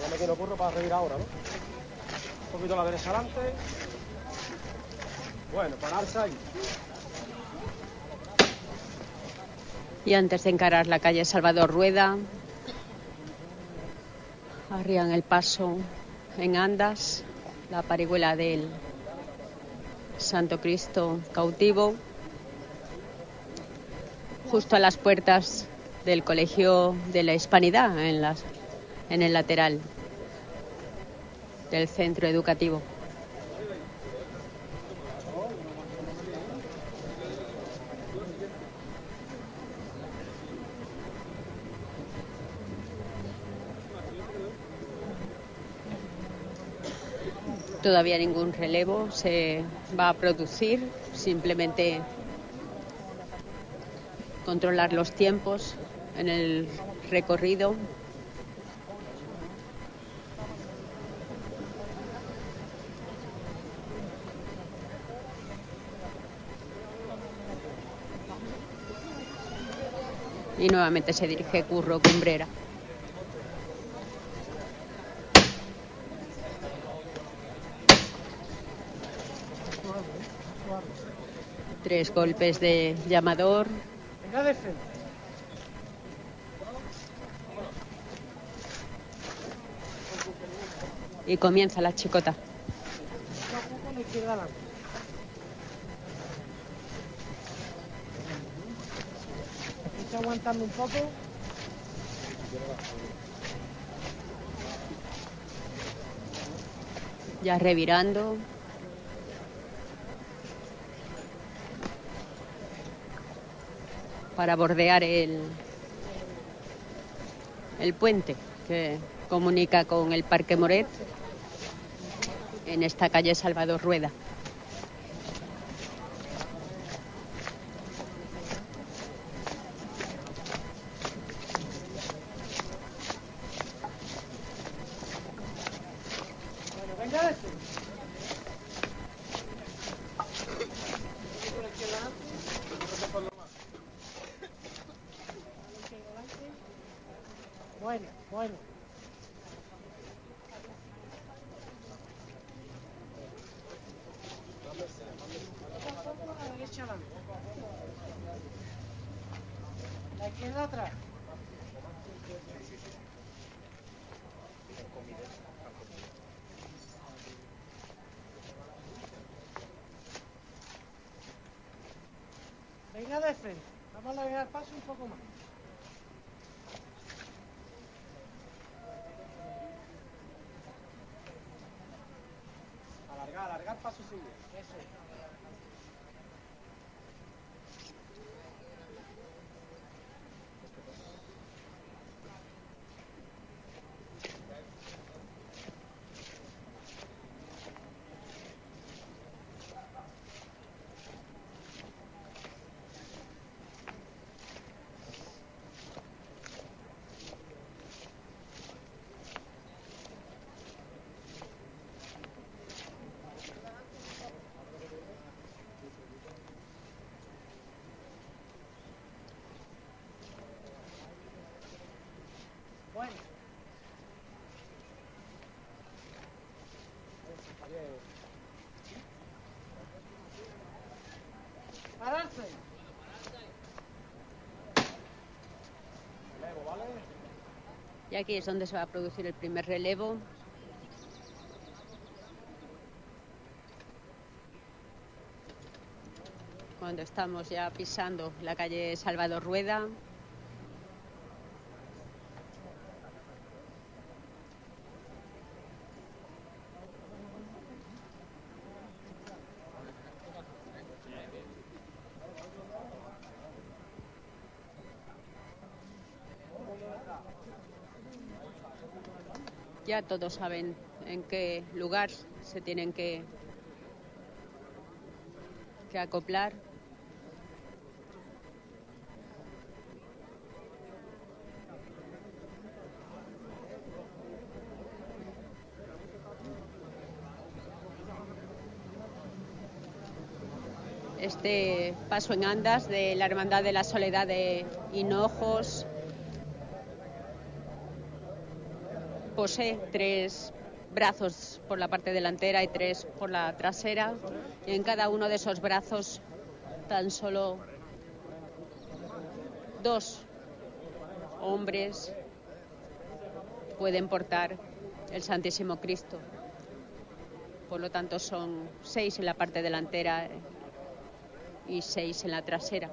S2: Ya me tiene ocurre para reír ahora, ¿no? Un adelante. Bueno, pararse ahí.
S1: Y antes de encarar la calle Salvador Rueda, arrían el paso en andas, la parihuela del Santo Cristo cautivo, justo a las puertas del Colegio de la Hispanidad, en, las, en el lateral del centro educativo. Todavía ningún relevo se va a producir, simplemente controlar los tiempos en el recorrido. Y nuevamente se dirige Curro Cumbrera. Tres golpes de llamador. Y comienza la chicota.
S3: Aguantando un poco.
S1: Ya revirando. Para bordear el, el puente que comunica con el Parque Moret en esta calle Salvador Rueda.
S3: Bueno, venga de frente. Bueno, bueno. Poco a poco, la derecha adelante. La izquierda atrás. Venga de frente. Vamos a alargar el paso un poco más.
S2: alargar paso sigue.
S1: Y aquí es donde se va a producir el primer relevo. Cuando estamos ya pisando la calle Salvador Rueda. Todos saben en qué lugar se tienen que, que acoplar. Este paso en andas de la Hermandad de la Soledad de Hinojos posee tres brazos por la parte delantera y tres por la trasera. Y en cada uno de esos brazos tan solo dos hombres pueden portar el Santísimo Cristo. Por lo tanto, son seis en la parte delantera y seis en la trasera.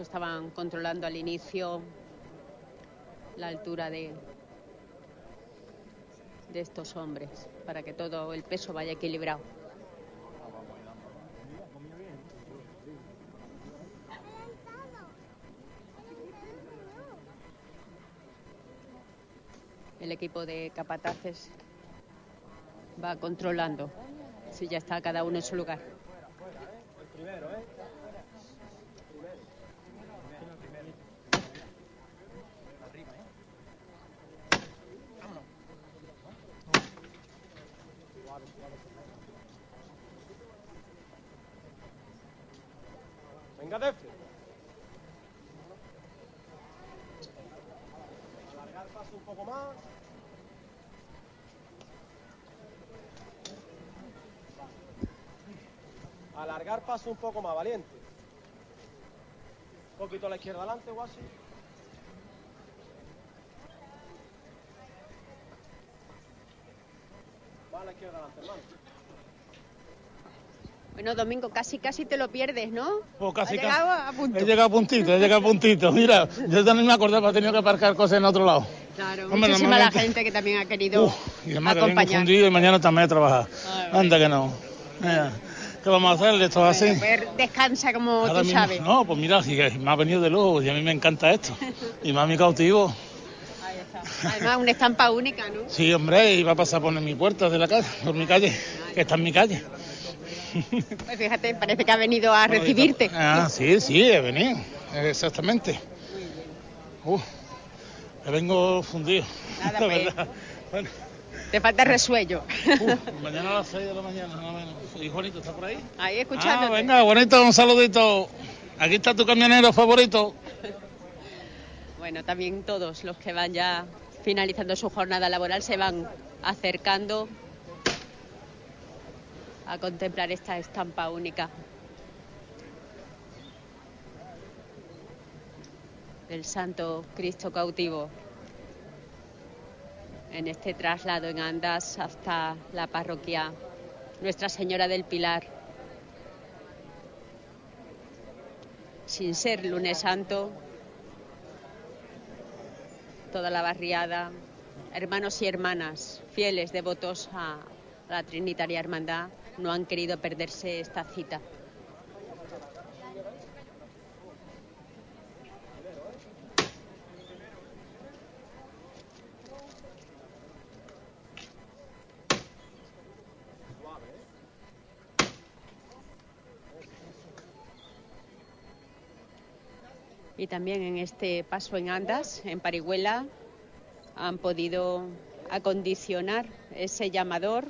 S1: Estaban controlando al inicio la altura de, de estos hombres, para que todo el peso vaya equilibrado. El equipo de capataces va controlando si ya está cada uno en su lugar.
S2: Venga. Alargar paso un poco más. Alargar paso un poco más, valiente. Un poquito a la izquierda adelante, Guasi. Va a la izquierda adelante, hermano.
S1: Bueno, Domingo, casi casi te lo pierdes, ¿no?
S11: Pues casi,
S1: Has llegado a punto.
S11: He llegado a puntito, he llegado a puntito. Mira, yo también me acordaba, he tenido que aparcar cosas en otro lado.
S1: Claro,
S11: Hombre,
S1: muchísima la gente que también ha querido
S11: Y además que
S1: acompañar.
S11: fundido y mañana también a trabajar.
S1: Ay,
S11: Anda que no. Mira, ¿Qué vamos a hacer? Esto es así.
S1: Descansa como
S11: Ahora
S1: tú
S11: mismo-
S1: sabes.
S11: No, pues mira, me ha venido de lujo y a mí me encanta esto. Y más mi cautivo.
S1: Además, una estampa única, ¿no?
S11: Sí, hombre, iba a pasar por mi puerta de la calle, por mi calle, que está en mi calle.
S1: Pues fíjate, parece que ha venido a recibirte.
S11: Ah, sí, sí, he venido, exactamente. Uf, que vengo fundido,
S1: Nada,
S11: la
S1: pues.
S11: verdad. Bueno,
S1: Te falta resuello.
S11: uf, mañana a las 6 de la mañana, más o menos. ¿Y Juanito está por ahí?
S1: Ahí escuchándote.
S11: Ah, venga, bonito, un saludito. Aquí está tu camionero favorito.
S1: Bueno, también todos los que van ya finalizando su jornada laboral se van acercando a contemplar esta estampa única. Del Santo Cristo cautivo. En este traslado en andas hasta la parroquia Nuestra Señora del Pilar. Sin ser lunes santo, toda la barriada, hermanos y hermanas, fieles, devotos a la Trinitaria Hermandad, no han querido perderse esta cita. y también en este paso en andas, en Parihuela, han podido acondicionar ese llamador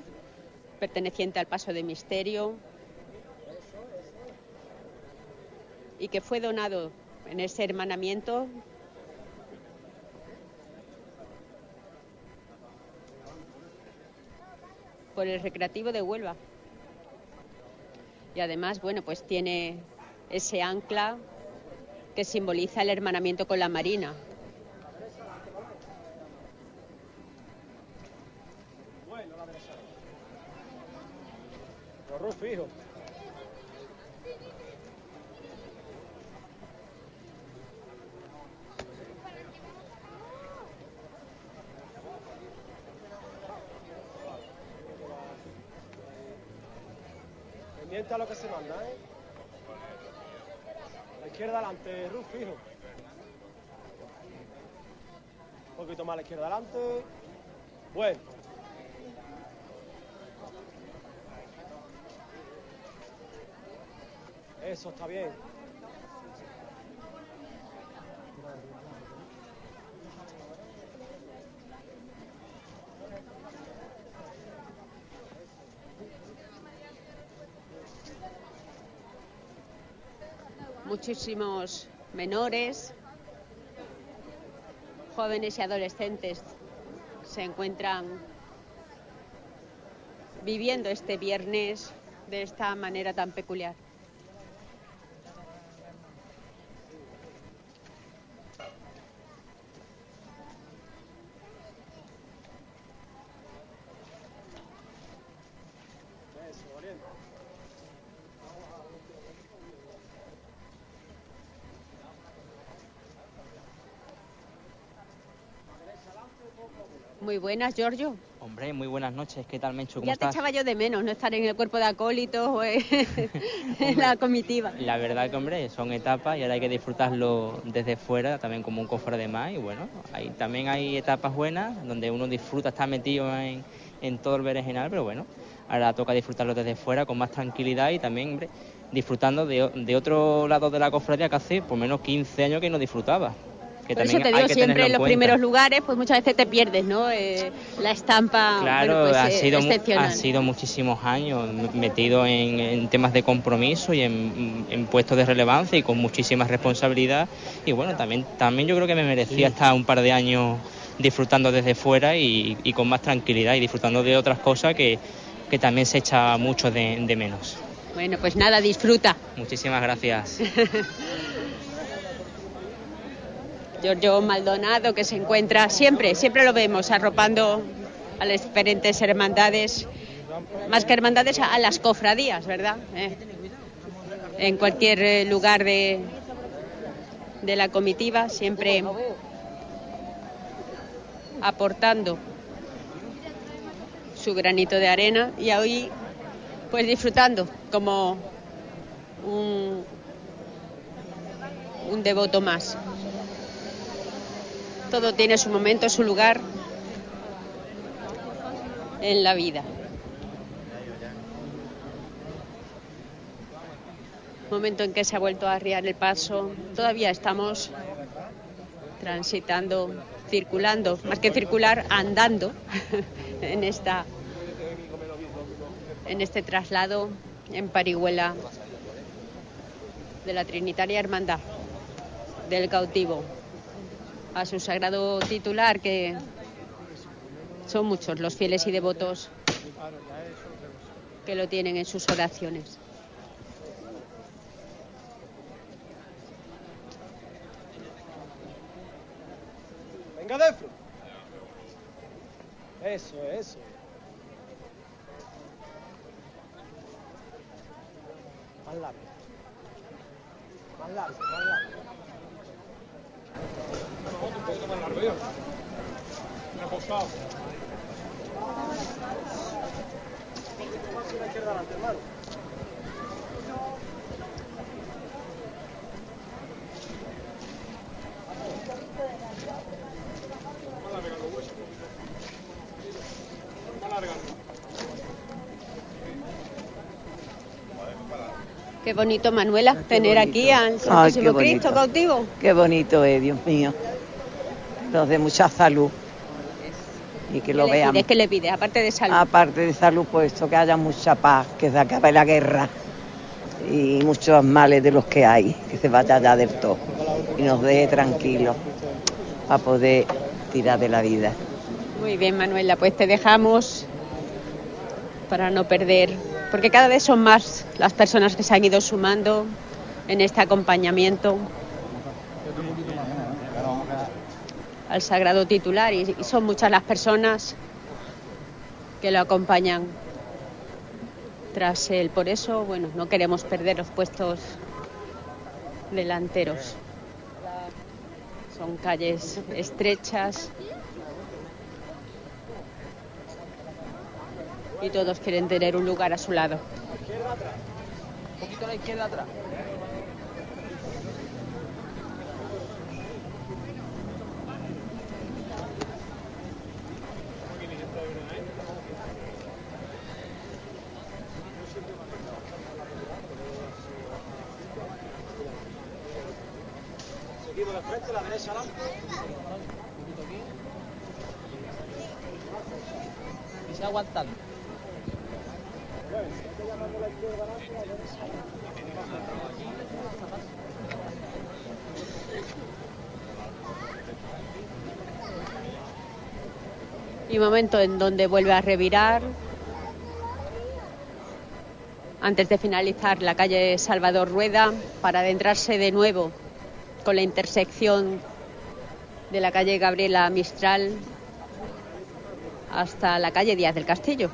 S1: perteneciente al paso de misterio y que fue donado en ese hermanamiento por el recreativo de Huelva. Y además, bueno, pues tiene ese ancla que simboliza el hermanamiento con la Marina.
S2: Fijo. Pendiente a lo que se manda, ¿eh? La izquierda adelante, Ruf, fijo. Un poquito más a la izquierda adelante. Bueno. Eso está bien.
S1: Muchísimos menores, jóvenes y adolescentes se encuentran viviendo este viernes de esta manera tan peculiar. Buenas, Giorgio.
S12: Hombre, muy buenas noches. ¿Qué tal, Mencho? ¿Cómo
S1: ya
S12: estás?
S1: te echaba yo de menos, no estar en el cuerpo de acólitos o en, la comitiva.
S12: La verdad que, hombre, son etapas y ahora hay que disfrutarlo desde fuera, también como un cofre de más. Y bueno, ahí también hay etapas buenas donde uno disfruta estar metido en, en todo el berenjenal, pero bueno, ahora toca disfrutarlo desde fuera con más tranquilidad y también, hombre, disfrutando de, de otro lado de la cofradía que hace por menos 15 años que no disfrutaba. Que
S1: Por eso
S12: también
S1: te
S12: hay
S1: digo,
S12: que
S1: siempre en los
S12: cuenta.
S1: primeros lugares, pues muchas veces te pierdes, ¿no? Eh, la estampa,
S12: Claro,
S1: bueno, pues,
S12: ha,
S1: eh,
S12: sido,
S1: excepcional.
S12: ha sido muchísimos años metido en, en temas de compromiso y en, en puestos de relevancia y con muchísima responsabilidad. Y bueno, también, también yo creo que me merecía estar un par de años disfrutando desde fuera y, y con más tranquilidad y disfrutando de otras cosas que, que también se echa mucho de, de menos.
S1: Bueno, pues nada, disfruta.
S12: Muchísimas gracias.
S1: Giorgio Maldonado, que se encuentra siempre, siempre lo vemos arropando a las diferentes hermandades, más que hermandades, a, las cofradías, ¿verdad? Eh, En cualquier eh, lugar de, de la comitiva, siempre aportando su granito de arena y hoy pues disfrutando como un, un devoto más. Todo tiene su momento, su lugar en la vida. Momento en que se ha vuelto a arriar el paso. Todavía estamos transitando, circulando, más que circular, andando en esta en este traslado en Parihuela de la Trinitaria Hermandad del cautivo a su sagrado titular, que son muchos los fieles y devotos que lo tienen en sus oraciones.
S2: Venga, Defro. Eso, eso. Más largo.
S1: Un Qué bonito, Manuela, tener aquí al Santísimo. Cristo cautivo.
S13: Qué bonito es, Dios mío. Nos dé mucha salud. Y que lo
S1: ¿Qué pides? ¿Qué le pides? Aparte de salud.
S13: Aparte de salud, pues esto, que haya mucha paz, que se acabe la guerra y muchos males de los que hay, que se vaya ya del todo y nos deje tranquilos para poder tirar de la vida.
S1: Muy bien, Manuela, pues te dejamos para no perder, porque cada vez son más las personas que se han ido sumando en este acompañamiento al sagrado titular y, son muchas las personas que lo acompañan tras él. Por eso, bueno, no queremos perder los puestos delanteros. Son calles estrechas y todos quieren tener un lugar a su lado.
S5: Un poquito a la izquierda atrás.
S2: Seguimos de frente, la derecha adelante.
S5: Y se aguantando.
S1: Y momento en donde vuelve a revirar. Antes de finalizar la calle Salvador Rueda para adentrarse de nuevo con la intersección de la calle Gabriela Mistral hasta la calle Díaz del Castillo.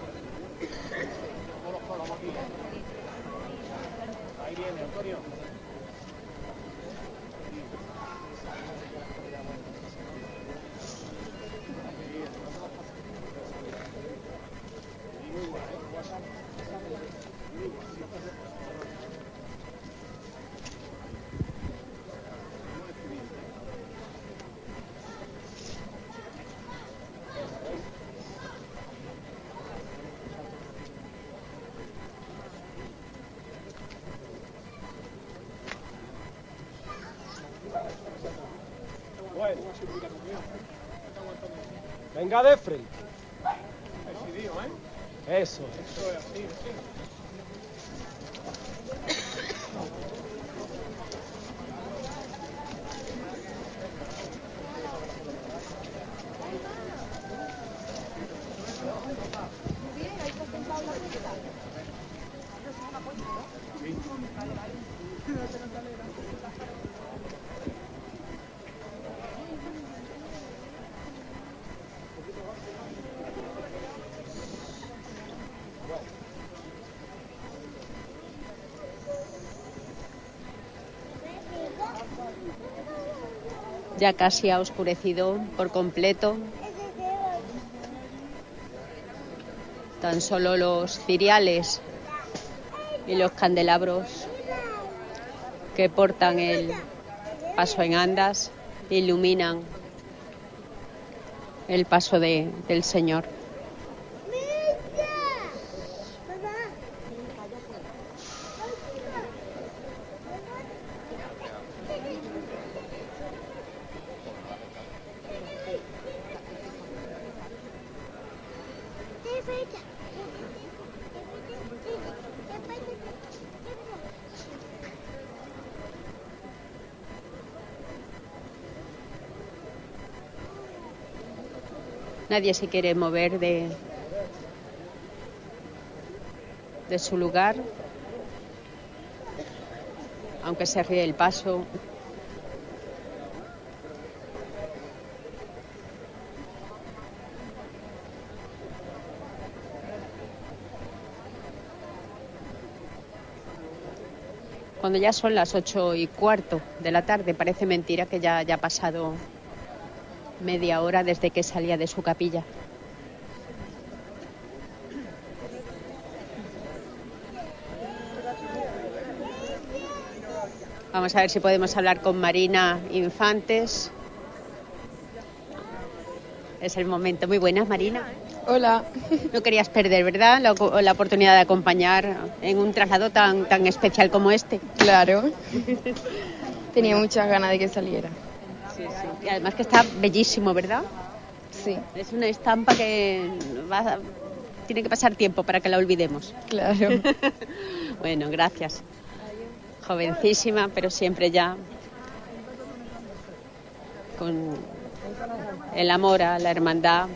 S2: Venga de frente. Eso.
S1: Casi ha oscurecido por completo. Tan solo los ciriales y los candelabros que portan el paso en andas iluminan el paso de- del Señor. Nadie se quiere mover de, de su lugar, aunque se ríe el paso. Cuando ya son las ocho y cuarto de la tarde, parece mentira que ya haya pasado media hora desde que salía de su capilla. Vamos a ver si podemos hablar con Marina Infantes. Es el momento. Muy buenas, Marina.
S14: Hola.
S1: No querías perder, ¿verdad? La, la oportunidad de acompañar en un traslado tan, tan especial como este.
S14: Claro. Tenía muchas ganas de que saliera.
S1: Y además que está bellísimo, ¿verdad?
S14: Sí.
S1: Es una estampa que va- tiene que pasar tiempo para que la olvidemos.
S14: Claro.
S1: bueno, gracias. Jovencísima, pero siempre ya con el amor a la hermandad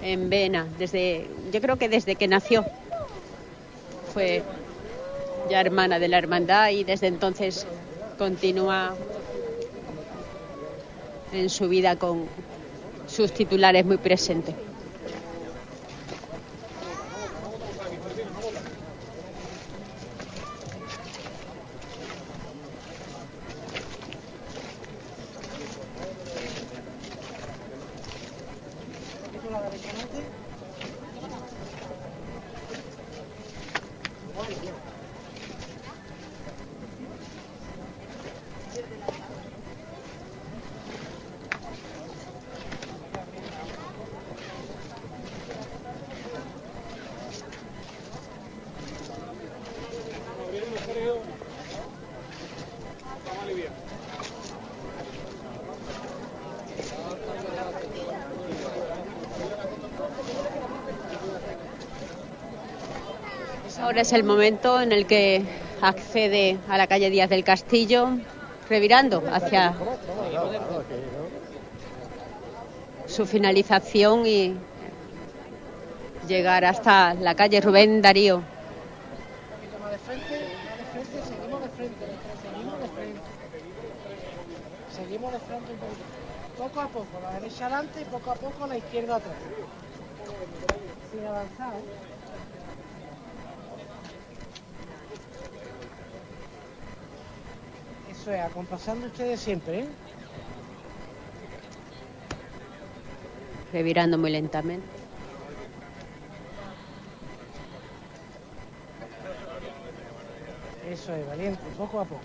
S1: en vena, desde, yo creo que desde que nació fue ya hermana de la hermandad y desde entonces continúa en su vida con sus titulares muy presentes. Ahora es el momento en el que accede a la calle Díaz del Castillo, revirando hacia su finalización y llegar hasta la calle Rubén Darío.
S3: Seguimos de frente un poquito. Poco a poco, la derecha adelante y poco a poco la izquierda atrás. Sin avanzar, ¿eh? Eso es, acompasando ustedes siempre, ¿eh?
S1: revirando muy lentamente.
S3: Eso es, valiente, poco a poco.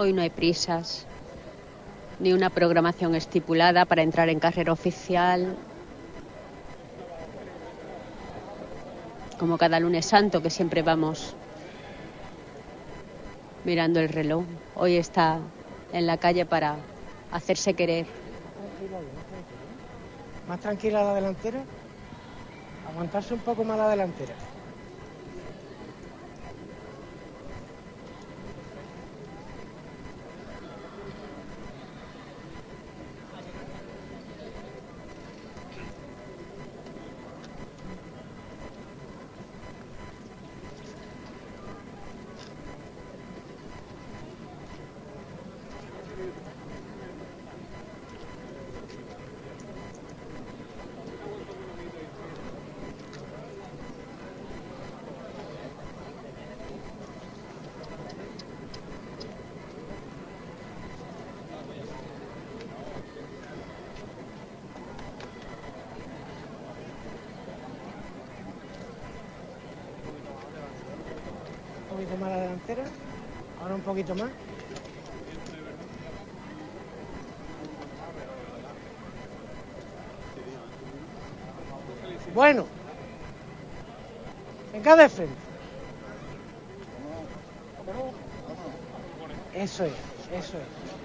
S1: Hoy no hay prisas, ni una programación estipulada para entrar en carrera oficial. Como cada lunes santo que siempre vamos mirando el reloj. Hoy está en la calle para hacerse querer.
S3: Más tranquila la delantera. Aguantarse un poco más la delantera. Poquito más. Bueno. Venga de frente. Eso es, eso es.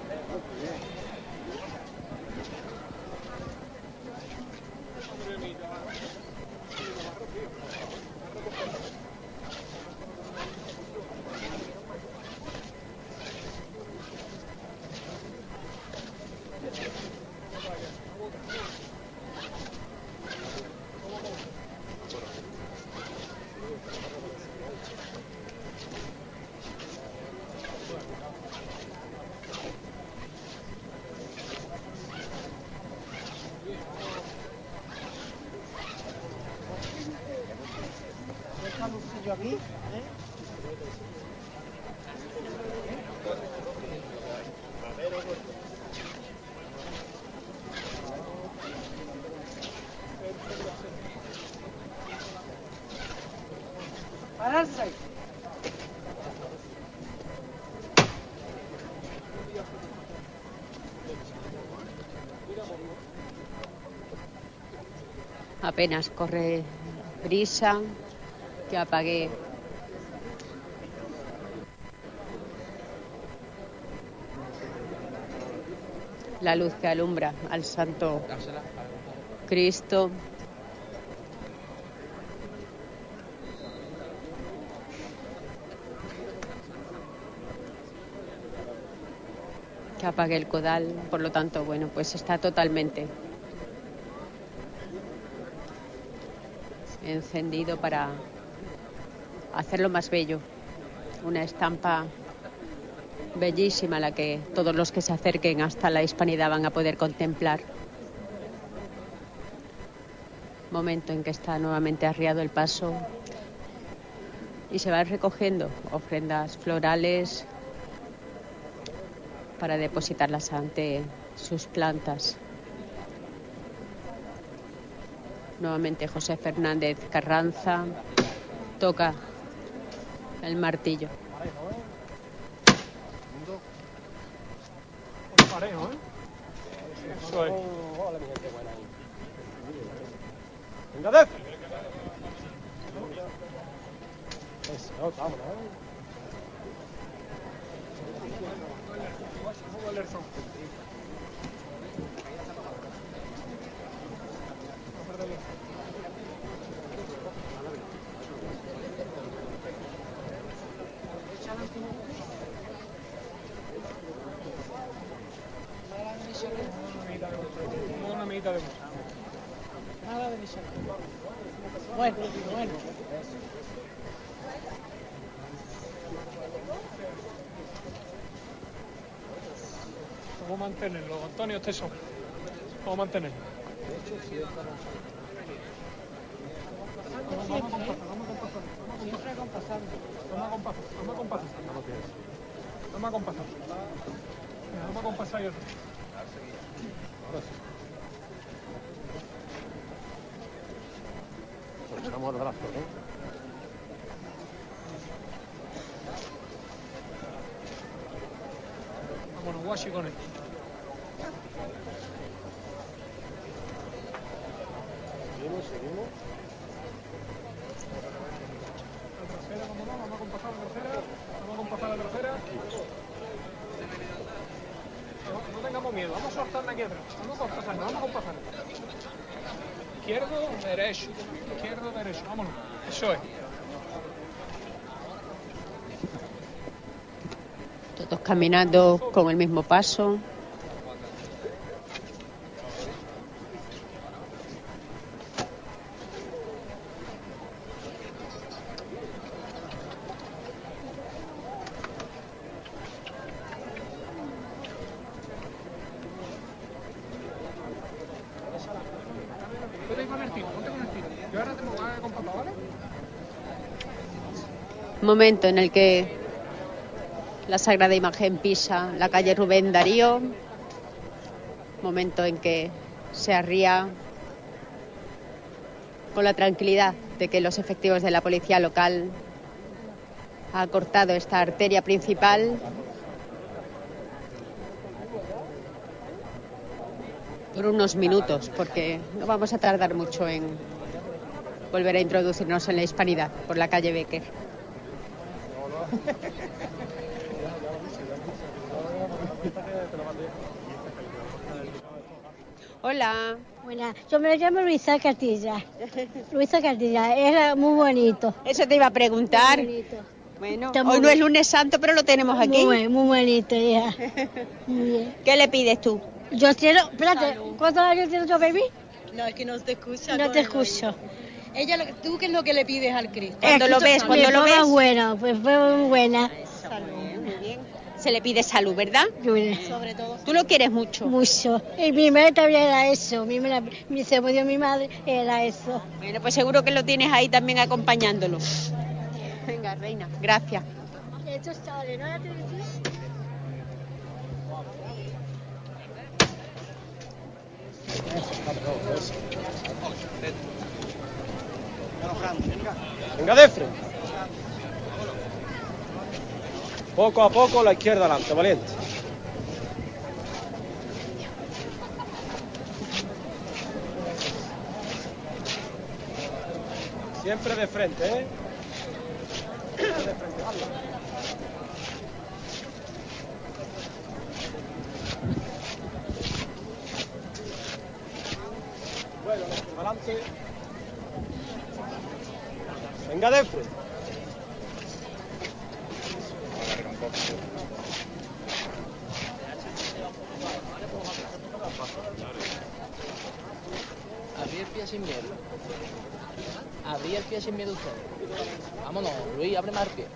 S1: Apenas corre brisa, que apagué. La luz que alumbra al Santo Cristo. Que apague el codal, por lo tanto, bueno, pues está totalmente encendido para hacerlo más bello. Una estampa bellísima la que todos los que se acerquen hasta la hispanidad van a poder contemplar. Momento en que está nuevamente arriado el paso y se van recogiendo ofrendas florales para depositarlas ante sus plantas. Nuevamente José Fernández Carranza toca el martillo.
S8: Parejo, ¿eh? Eso es.
S2: Hola, mi gente buena ahí. Venga, Def. Eso, vámonos, ¿eh?
S8: Una medita de
S3: Nada de misión. Bueno, bueno.
S8: Vamos a son. Vamos a mantenerlo. Vamos, vamos a compasar, vamos a compasar.
S3: Siempre compasando.
S8: Vamos a compasar, vamos a compasar. Vamos a compasar. Venga, Vamos a compasar y otro.
S2: Soltamos el brazo, ¿eh?
S8: Vámonos, guachi con él.
S2: Seguimos, seguimos.
S8: La tercera, vámonos, vamos a compasar la tercera. Vamos a compasar la tercera. No, no tengamos miedo, vamos a soltarla aquí atrás. Vamos a compasar, vamos a compasar. Izquierdo, derecho. Izquierdo, derecho. Vámonos. Eso es.
S1: Todos caminando con el mismo paso.
S8: Ponte ahí con el tiro, ponte con el tiro. Yo ahora te me voy a compasar, ¿vale?
S1: Momento en el que la Sagrada Imagen pisa la calle Rubén Darío. Momento en que se arría con la tranquilidad de que los efectivos de la policía local han cortado esta arteria principal. Por unos minutos, porque no vamos a tardar mucho en volver a introducirnos en la hispanidad por la calle Becker. Hola.
S15: Buena, yo me llamo Luisa Castilla. Luisa Castilla, era muy bonito.
S1: Eso te iba a preguntar.
S15: Muy bonito.
S1: Bueno,
S15: Está
S1: hoy
S15: muy
S1: no es
S15: bien.
S1: lunes santo, pero lo tenemos aquí.
S15: Muy, buen- muy bonito, hija. Muy bien.
S1: ¿Qué le pides tú?
S15: Yo quiero, espérate, ¿cuántos años tienes yo, baby?
S16: No, es que no te escucha.
S15: No te escucho.
S16: Ella, ¿tú qué es lo que le pides al Cristo?
S1: Cuando lo ves, cuando lo ves.
S15: bueno, pues fue muy
S1: bien. Se le pide salud, ¿verdad?
S16: Sobre todo.
S1: Tú lo quieres mucho.
S15: Mucho. Y mi madre también era eso. Mi, madre- mi, se murió mi madre, era eso.
S1: Bueno, pues seguro que lo tienes ahí también acompañándolo. Venga, reina, gracias.
S2: Venga, de frente. Poco a poco la izquierda adelante, valiente. Siempre de frente, ¿eh? De frente. Bueno, adelante. Venga, de frente.
S5: Abrí el pie sin miedo. Abrí el pie sin miedo usted. Vámonos, Luis, abre más el pie.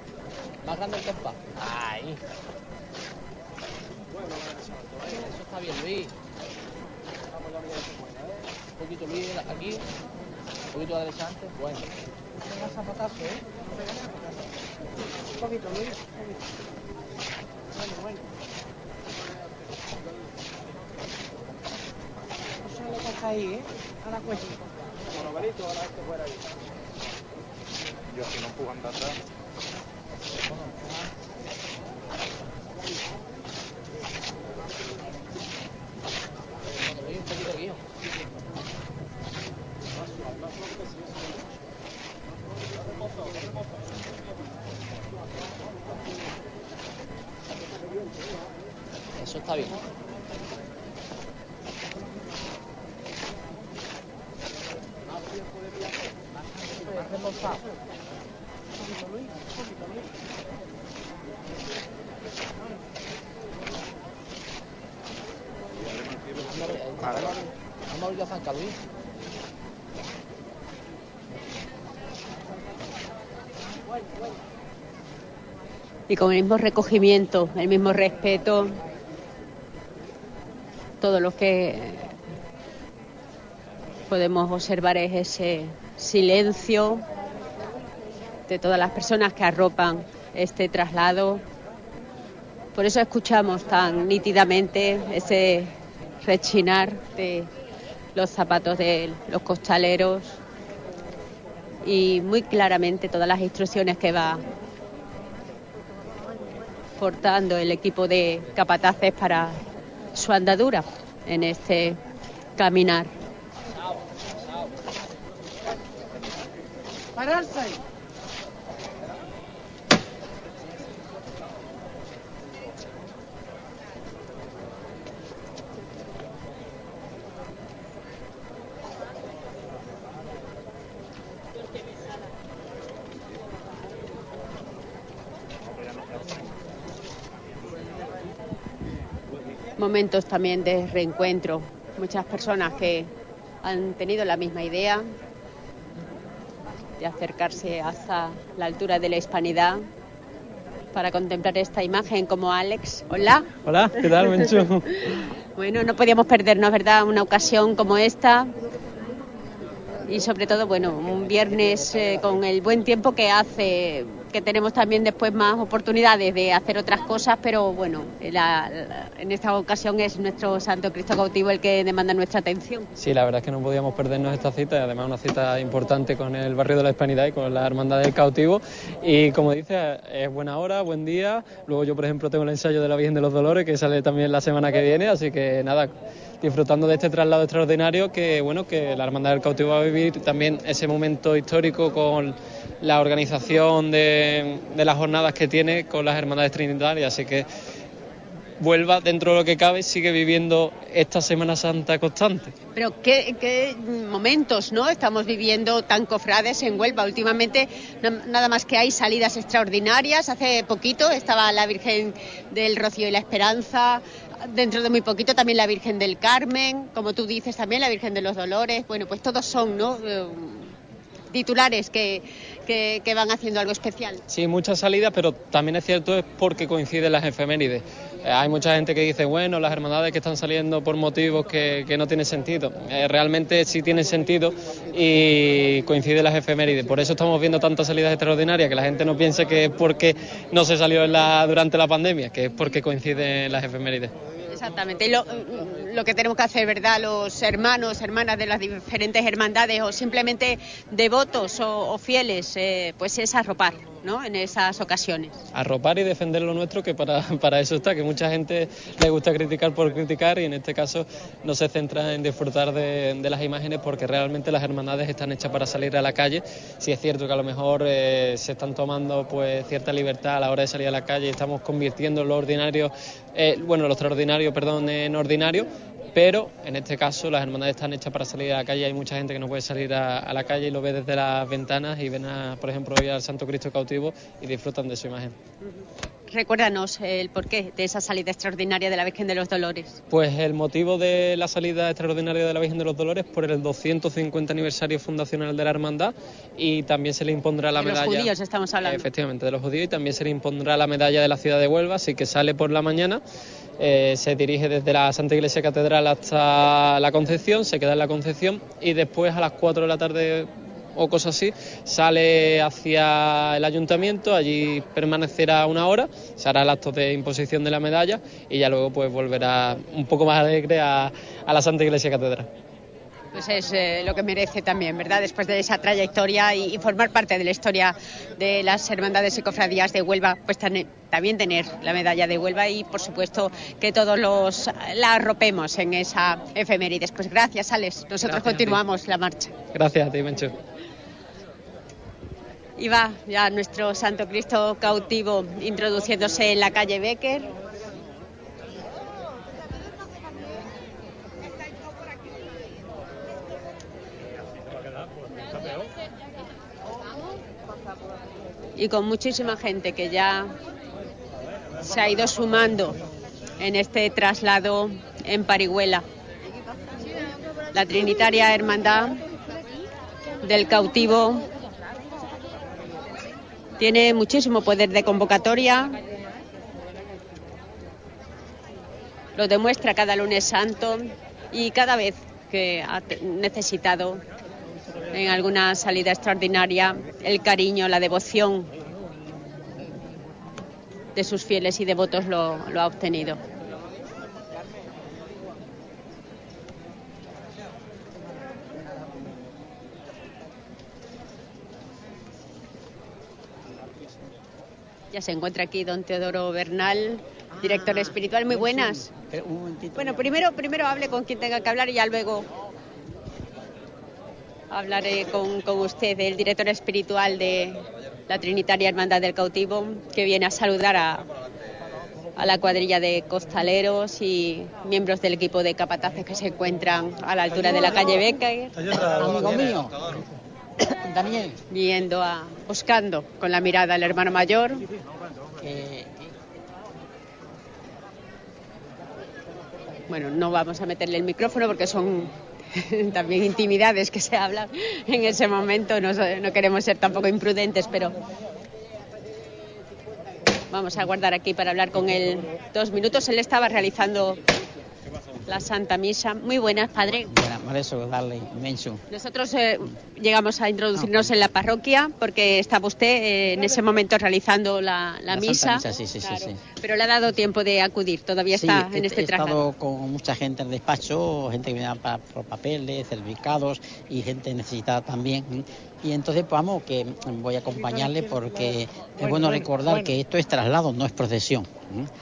S5: Más grande el compás. Ahí. Eso está bien, Luis. Un poquito, Luis, aquí. Un poquito a la derecha antes. Bueno. Venga, zapatazo, ¿eh? Un poquito, Luis. Bueno, bueno.
S3: No sale que está ahí, ¿eh? A la cuesta.
S2: Bueno, Benito, ahora este fuera ahí.
S8: Yo si no puedo andar atrás.
S5: Bueno, Luis, un poquito aquí. Eso está bien.
S1: Y con el mismo recogimiento, el mismo respeto, todo lo que podemos observar es ese silencio de todas las personas que arropan este traslado. Por eso escuchamos tan nítidamente ese rechinar de los zapatos de los costaleros y muy claramente todas las instrucciones que va portando el equipo de capataces para su andadura en este caminar.
S3: Pararse
S1: momentos también de reencuentro. Muchas personas que han tenido la misma idea de acercarse hasta la altura de la hispanidad para contemplar esta imagen como Alex. Hola.
S17: Hola, ¿qué tal, Menchu?
S1: Bueno, no podíamos perdernos, ¿verdad? Una ocasión como esta. Y sobre todo, bueno, un viernes eh, con el buen tiempo que hace, que tenemos también después más oportunidades de hacer otras cosas, pero bueno, la- en esta ocasión es nuestro Santo Cristo cautivo el que demanda nuestra atención.
S17: Sí, la verdad es que no podíamos perdernos esta cita, y además una cita importante con el barrio de la Hispanidad y con la Hermandad del Cautivo. Y como dices, es buena hora, buen día. Luego yo, por ejemplo, tengo el ensayo de la Virgen de los Dolores, que sale también la semana que viene, así que nada, disfrutando de este traslado extraordinario que, bueno, que la Hermandad del Cautivo va a vivir también ese momento histórico con la organización de, las jornadas que tiene con las Hermandades Trinitarias, así que Vuelva, dentro de lo que cabe, sigue viviendo esta Semana Santa constante.
S1: Pero qué, qué momentos, ¿no? Estamos viviendo tan cofrades en Huelva. Últimamente na- nada más que hay salidas extraordinarias. Hace poquito estaba la Virgen del Rocío y la Esperanza. Dentro de muy poquito también la Virgen del Carmen. Como tú dices, también la Virgen de los Dolores. Bueno, pues todos son, ¿no? Eh, titulares que, que, van haciendo algo especial.
S17: Sí, muchas salidas, pero también es cierto es porque coinciden las efemérides. Eh, hay mucha gente que dice, bueno, las hermandades que están saliendo por motivos que, que no tienen sentido. Eh, realmente sí tienen sentido y coinciden las efemérides. Por eso estamos viendo tantas salidas extraordinarias, que la gente no piense que es porque no se salió en la, durante la pandemia, que es porque coinciden las efemérides.
S1: Exactamente. Y lo, lo que tenemos que hacer, ¿verdad? Los hermanos, hermanas de las diferentes hermandades o simplemente devotos o, o fieles, eh, pues es arropar, ¿no? En esas ocasiones.
S17: arropar y defender lo nuestro, que para, para eso está, que mucha gente le gusta criticar por criticar y en este caso no se centra en disfrutar de, las imágenes porque realmente las hermandades están hechas para salir a la calle. Si es cierto que a lo mejor eh, se están tomando pues cierta libertad a la hora de salir a la calle y estamos convirtiendo lo ordinario, eh, bueno, lo extraordinario, perdón, en ordinario, pero en este caso las hermandades están hechas para salir a la calle. Hay mucha gente que no puede salir a, a la calle y lo ve desde las ventanas y ven, a, por ejemplo, hoy al Santo Cristo cautivo y disfrutan de su imagen.
S1: Recuérdanos el porqué de esa salida extraordinaria de la Virgen de los Dolores.
S17: Pues el motivo de la salida extraordinaria de la Virgen de los Dolores por el 250 aniversario fundacional de la hermandad y también se le impondrá la
S1: de
S17: medalla.
S1: los judíos estamos hablando.
S17: Efectivamente, de los judíos y también se le impondrá la medalla de la ciudad de Huelva, así que sale por la mañana, eh, se dirige desde la Santa Iglesia Catedral hasta la Concepción, se queda en la Concepción y después a las 4 de la tarde o cosas así, sale hacia el ayuntamiento, allí permanecerá una hora, se hará el acto de imposición de la medalla y ya luego pues volverá un poco más alegre a, a la Santa Iglesia Catedral.
S1: Pues es eh, lo que merece también, ¿verdad? Después de esa trayectoria y, y formar parte de la historia de las hermandades y cofradías de Huelva, pues tan- también tener la medalla de Huelva y, por supuesto, que todos los la arropemos en esa efemérides. Pues gracias, Alex. Nosotros
S17: Gracias
S1: continuamos la marcha.
S17: Gracias a ti, Mencho.
S1: Y va ya nuestro Santo Cristo cautivo introduciéndose en la calle Becker. Y con muchísima gente que ya se ha ido sumando en este traslado en Parihuela. La Trinitaria Hermandad del cautivo tiene muchísimo poder de convocatoria. Lo demuestra cada lunes santo y cada vez que ha necesitado en alguna salida extraordinaria el cariño, la devoción de sus fieles y devotos lo, lo ha obtenido. Ya se encuentra aquí don Teodoro Bernal, director espiritual. Muy buenas. Bueno, primero, primero hable con quien tenga que hablar y ya luego hablaré con, con usted, el director espiritual de la Trinitaria Hermandad del Cautivo, que viene a saludar a, a la cuadrilla de costaleros y miembros del equipo de capataces que se encuentran a la altura de la calle Becker.
S18: Amigo mío, Daniel.
S1: Viendo a, buscando con la mirada al hermano mayor.
S18: que-
S1: Bueno, no vamos a meterle el micrófono porque son también intimidades que se hablan en ese momento. No, no queremos ser tampoco imprudentes, pero vamos a guardar aquí para hablar con él dos minutos. Él estaba realizando la Santa Misa. Muy buenas, padre.
S18: Inmenso.
S1: Nosotros eh, llegamos a introducirnos en la parroquia porque estaba usted eh, en ese momento realizando la, la
S18: La
S1: misa,
S18: Misa, sí, sí, sí, sí.
S1: pero le ha dado tiempo de acudir. Todavía está
S18: he-
S1: en este
S18: he
S1: traslado.
S18: estado con mucha gente en el despacho, gente que me da pa- por papeles, certificados y gente necesitada también. Y entonces, pues vamos, que voy a acompañarle porque es bueno recordar que esto es traslado, no es procesión.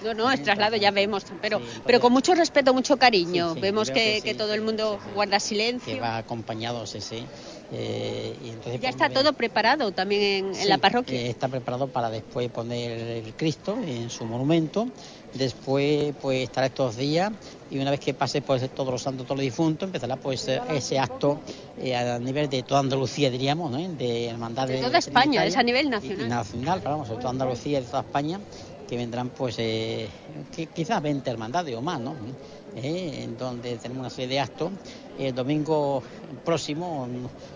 S1: No, no, es traslado, ya vemos, pero, pero con mucho respeto, mucho cariño.
S18: sí,
S1: vemos
S18: creo
S1: que,
S18: que
S1: que
S18: sí.
S1: todo el mundo guarda
S18: Que
S1: silencio.
S18: va acompañado, sí, sí. Eh, y entonces,
S1: Ya
S18: pues,
S1: está todo preparado también en, en
S18: Sí,
S1: la parroquia.
S18: eh, está preparado para después poner el Cristo en su monumento. Después, pues estará estos días y una vez que pase pues todos los santos, todos los difuntos, empezará pues ese acto eh, a nivel de toda Andalucía, diríamos, ¿no? de hermandad
S1: De toda España, es a nivel nacional.
S18: nacional, pero vamos, de toda Andalucía y de toda España. Que vendrán pues eh, qui- quizás 20 hermandades o más, ¿no? Eh, en donde tenemos una serie de actos. El domingo próximo,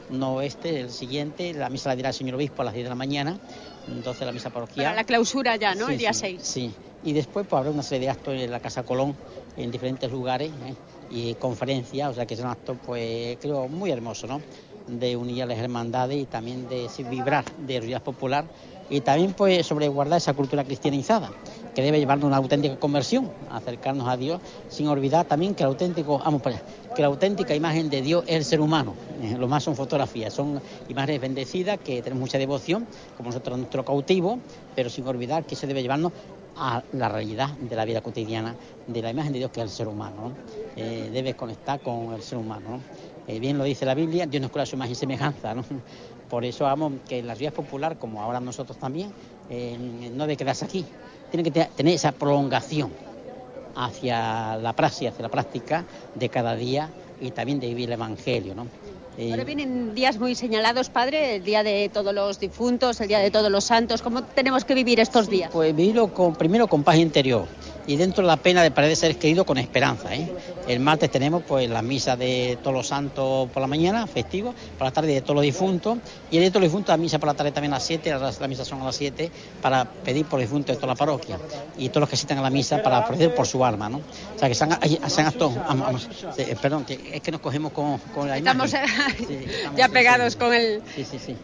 S18: no- este, el siguiente, la misa la dirá el señor obispo a las 10 de la mañana, entonces la misa parroquial.
S1: Para la clausura ya, ¿no?
S18: Sí,
S1: el día
S18: sí,
S1: 6.
S18: Sí, y después pues habrá una serie de actos en la Casa Colón, en diferentes lugares, ¿eh? y conferencias, o sea que es un acto pues creo muy hermoso, ¿no? De unir a las hermandades y también de vibrar de realidad popular y también pues sobre guardar esa cultura cristianizada que debe llevarnos a una auténtica conversión, acercarnos a Dios, sin olvidar también que el auténtico, vamos que la auténtica imagen de Dios es el ser humano. Eh, Lo más son fotografías, son imágenes bendecidas que tenemos mucha devoción, como nosotros nuestro cautivo, pero sin olvidar que se debe llevarnos a la realidad de la vida cotidiana, de la imagen de Dios que es el ser humano. ¿no? Eh, debe conectar con el ser humano. ¿no? Eh, bien lo dice la Biblia, Dios nos crea su imagen y semejanza. ¿no? Por eso vamos que la realidad popular, como ahora nosotros también, eh, no debe quedarse aquí, tiene que te- tener esa prolongación hacia la praxis, hacia la práctica de cada día y también de vivir el Evangelio. ¿no? Eh,
S1: Ahora vienen días muy señalados, padre, el día de todos los difuntos, el día de todos los santos. ¿Cómo tenemos que vivir estos días?
S18: Pues vivirlo con, primero con paz interior y dentro de la pena de parecer seres queridos con esperanza. ¿eh? El martes tenemos pues la misa de todos los santos por la mañana, festivo, por la tarde de todos los difuntos y el de todos los difuntos la misa por la tarde también a las 7, las, las misas son a las 7 para pedir por los difuntos de toda la parroquia y todos los que asistan a la misa para proceder por su alma. ¿no? O sea que se han, se vamos, sí, eh, perdón, que es que nos cogemos con, con la imagen.
S1: Estamos ya pegados con el,
S18: Sí, sí, sí.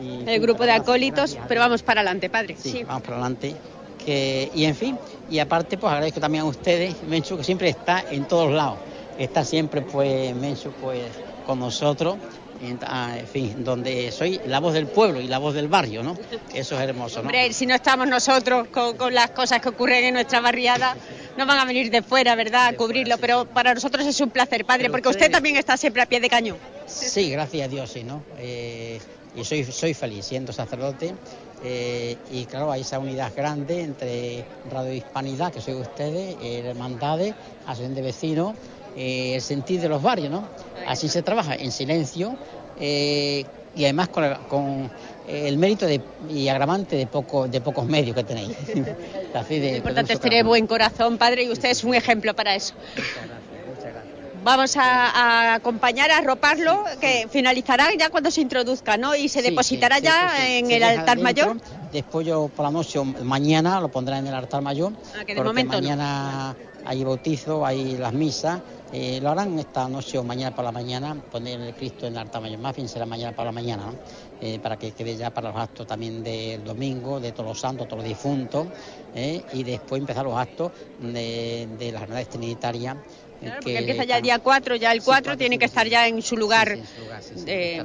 S18: Y,
S1: el grupo de acólitos, pero vamos para adelante, padre.
S18: Sí, vamos para adelante. Que, y en fin, y aparte, pues agradezco también a ustedes, Menchu, que siempre está en todos lados. Está siempre, pues, Menchu, pues, con nosotros. En, ah, en fin, donde soy la voz del pueblo y la voz del barrio, ¿no? Eso es hermoso, ¿no?
S1: Hombre, si no estamos nosotros con, con las cosas que ocurren en nuestra barriada, no van a venir de fuera, ¿verdad?, a cubrirlo. Pero para nosotros es un placer, padre,
S18: Pero
S1: porque usted también está siempre a pie de cañón.
S18: Sí, gracias a Dios, sí, ¿no? Eh, y soy, soy feliz siendo sacerdote. Eh, y claro, hay esa unidad grande entre Radio Hispanidad, que soy ustedes, eh, hermandades, asociación de vecinos, eh, el sentir de los barrios, ¿no? Así se trabaja en silencio eh, y además con, con, eh, el mérito de, y agravante de, poco, de pocos medios que tenéis. Así de,
S1: Lo importante es tener buen corazón, padre, y usted es un ejemplo para eso. Vamos a, a acompañar, a arroparlo, que finalizará ya cuando se introduzca, ¿no? Y se
S18: Sí,
S1: depositará
S18: sí,
S1: ya
S18: sí,
S1: en el altar mayor.
S18: Después yo por la noche mañana lo pondrá en el altar mayor.
S1: Ah, que de
S18: porque
S1: momento no.
S18: mañana hay bautizo, hay las misas. eh, lo harán esta noche o mañana por la mañana, poner el Cristo en el altar mayor. Más bien será mañana por la mañana, ¿no? Eh, para que quede ya para los actos también del domingo, de todos los santos, todos los difuntos. ¿eh? Y después empezar los actos de, de las hermandades trinitarias. Eh,
S1: Claro,
S18: que
S1: porque empieza ya el día 4, ya el 4 tiene que estar ya en su lugar de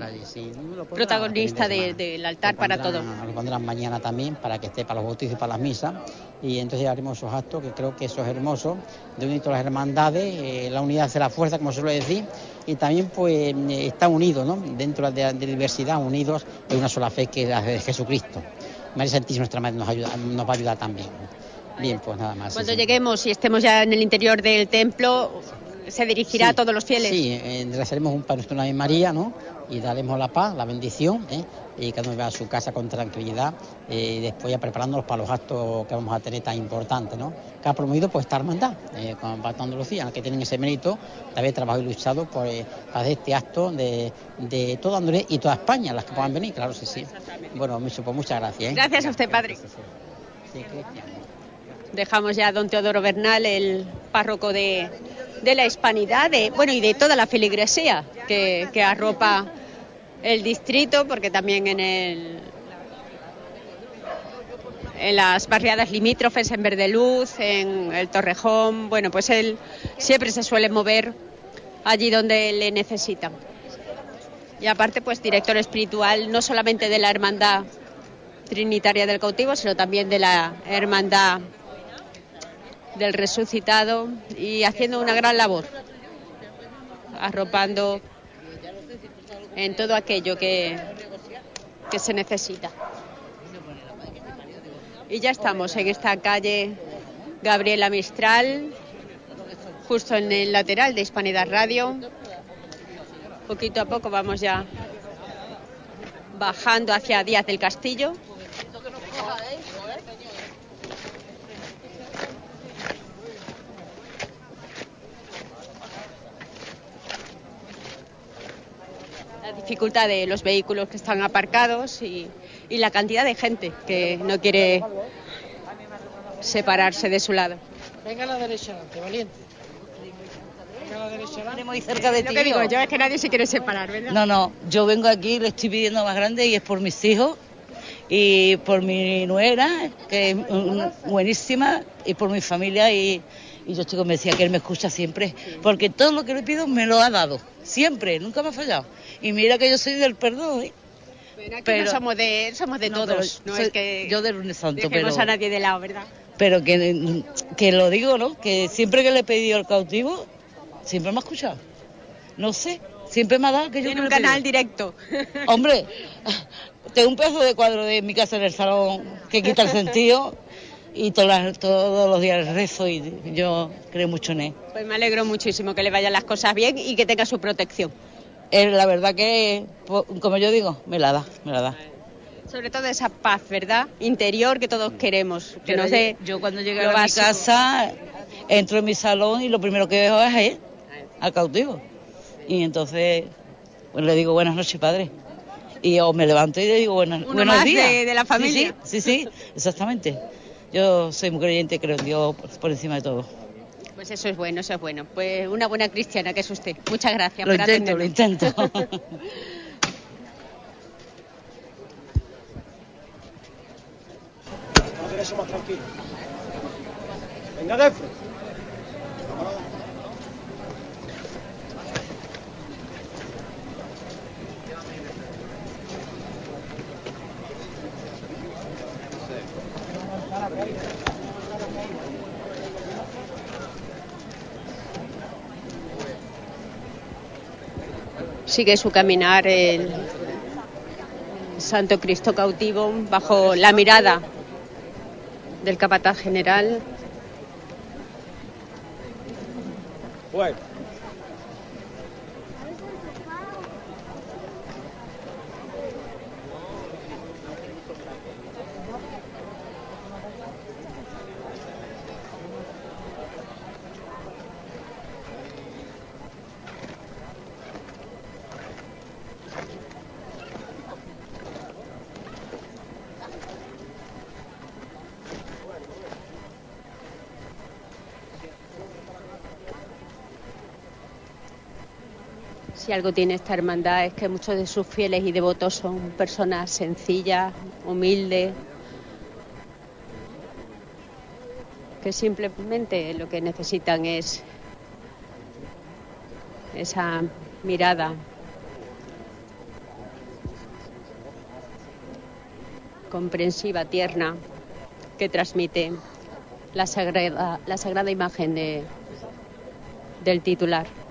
S1: protagonista de- del altar para todo.
S18: Lo pondrán mañana también para que esté para los bautizos y para las misas. Y entonces haremos esos actos que creo que eso es hermoso, de unir todas las hermandades, eh, la unidad hace la fuerza, como suele decir, y también pues eh, está unido, ¿no? Dentro de la de diversidad, unidos en una sola fe que es la de Jesucristo. María Santísima nuestra Madre nos, ayuda, nos va a ayudar también. Bien, pues nada más.
S1: Cuando
S18: sí.
S1: lleguemos y estemos ya en el interior del templo, se dirigirá
S18: Sí,
S1: a todos los fieles.
S18: Sí, eh, rezaremos un Padre Nuestro María, ¿no? Y daremos la paz, la bendición, ¿eh? y cada uno va a su casa con tranquilidad, eh, y después ya preparándonos para los actos que vamos a tener tan importantes, ¿no? Que ha promovido pues esta hermandad, eh, con Pacto Andalucía, que tienen ese mérito de haber trabajado y luchado por eh, hacer este acto de, de toda Andalucía y toda España, las que puedan venir, claro, sí, sí. Bueno, mucho, pues muchas gracias. ¿eh?
S1: Gracias a usted, padre.
S18: Sí.
S1: Dejamos ya a don Teodoro Bernal, el párroco de, de la hispanidad, de, bueno, y de toda la feligresía que, arropa el distrito, porque también en el en las barriadas limítrofes, en Verdeluz, en el Torrejón, bueno, pues él siempre se suele mover allí donde le necesitan. Y aparte, pues director espiritual no solamente de la Hermandad Trinitaria del Cautivo, sino también de la Hermandad del Resucitado y haciendo una gran labor, arropando en todo aquello que, que se necesita. Y ya estamos en esta calle Gabriela Mistral, justo en el lateral de Hispanidad Radio. Poquito a poco vamos ya bajando hacia Díaz del Castillo. La dificultad de los vehículos que están aparcados y, y la cantidad de gente que no quiere separarse de su lado.
S3: Venga a la derecha adelante, valiente. Venga a la derecha adelante.
S19: muy cerca de
S1: Lo
S19: ti.
S1: que digo yo es que nadie se quiere separar, ¿verdad?
S19: No, no, yo vengo aquí, le estoy pidiendo más grande y es por mis hijos y por mi nuera, que es buenísima, y por mi familia y, y yo estoy convencida que él me escucha siempre, porque todo lo que le pido me lo ha dado, siempre, nunca me ha fallado. Y mira que yo soy del perdón, ¿eh?
S1: Bueno, aquí
S19: pero-
S1: no somos de, somos de
S19: No,
S1: todos,
S19: pero
S1: no
S19: soy-
S1: es que
S19: yo del lunes santo, pero-
S1: a nadie de lado, ¿verdad?
S19: pero que, que lo digo, ¿no? Que siempre que le he pedido el cautivo, siempre me ha escuchado. No sé, siempre me ha dado que yo
S1: Tiene un
S19: pedido.
S1: canal directo.
S19: Hombre, tengo un pedazo de cuadro de mi casa en el salón que quita el sentido y todas las- todos los días rezo y yo creo mucho en él.
S1: Pues me alegro muchísimo que le vayan las cosas bien y que tenga su protección.
S19: Él, la verdad que, como yo digo, me la da, me la da.
S1: Sobre todo esa paz, ¿verdad? Interior que todos queremos. Que
S19: Yo,
S1: no sé,
S19: yo cuando llegué a mi casa, entro en mi salón y lo primero que veo es a él, al cautivo. Y entonces pues le digo buenas noches, padre. Y o me levanto y le digo buenas,
S1: Uno
S19: buenos
S1: más
S19: días.
S1: de- de la familia.
S19: Sí, sí, sí, sí, exactamente. Yo soy muy creyente, creo en Dios por, por encima de todo.
S1: Pues eso es bueno, eso es bueno. Pues una buena cristiana que es usted. Muchas gracias
S19: Lo
S1: por
S19: intento, lo intento.
S2: A la derecha más tranquilo. Venga, Defre.
S1: Sigue su caminar el Santo Cristo cautivo bajo la mirada del capataz general. Algo tiene esta hermandad es que muchos de sus fieles y devotos son personas sencillas, humildes, que simplemente lo que necesitan es esa mirada comprensiva, tierna, que transmite la sagrada, la sagrada imagen de, del titular.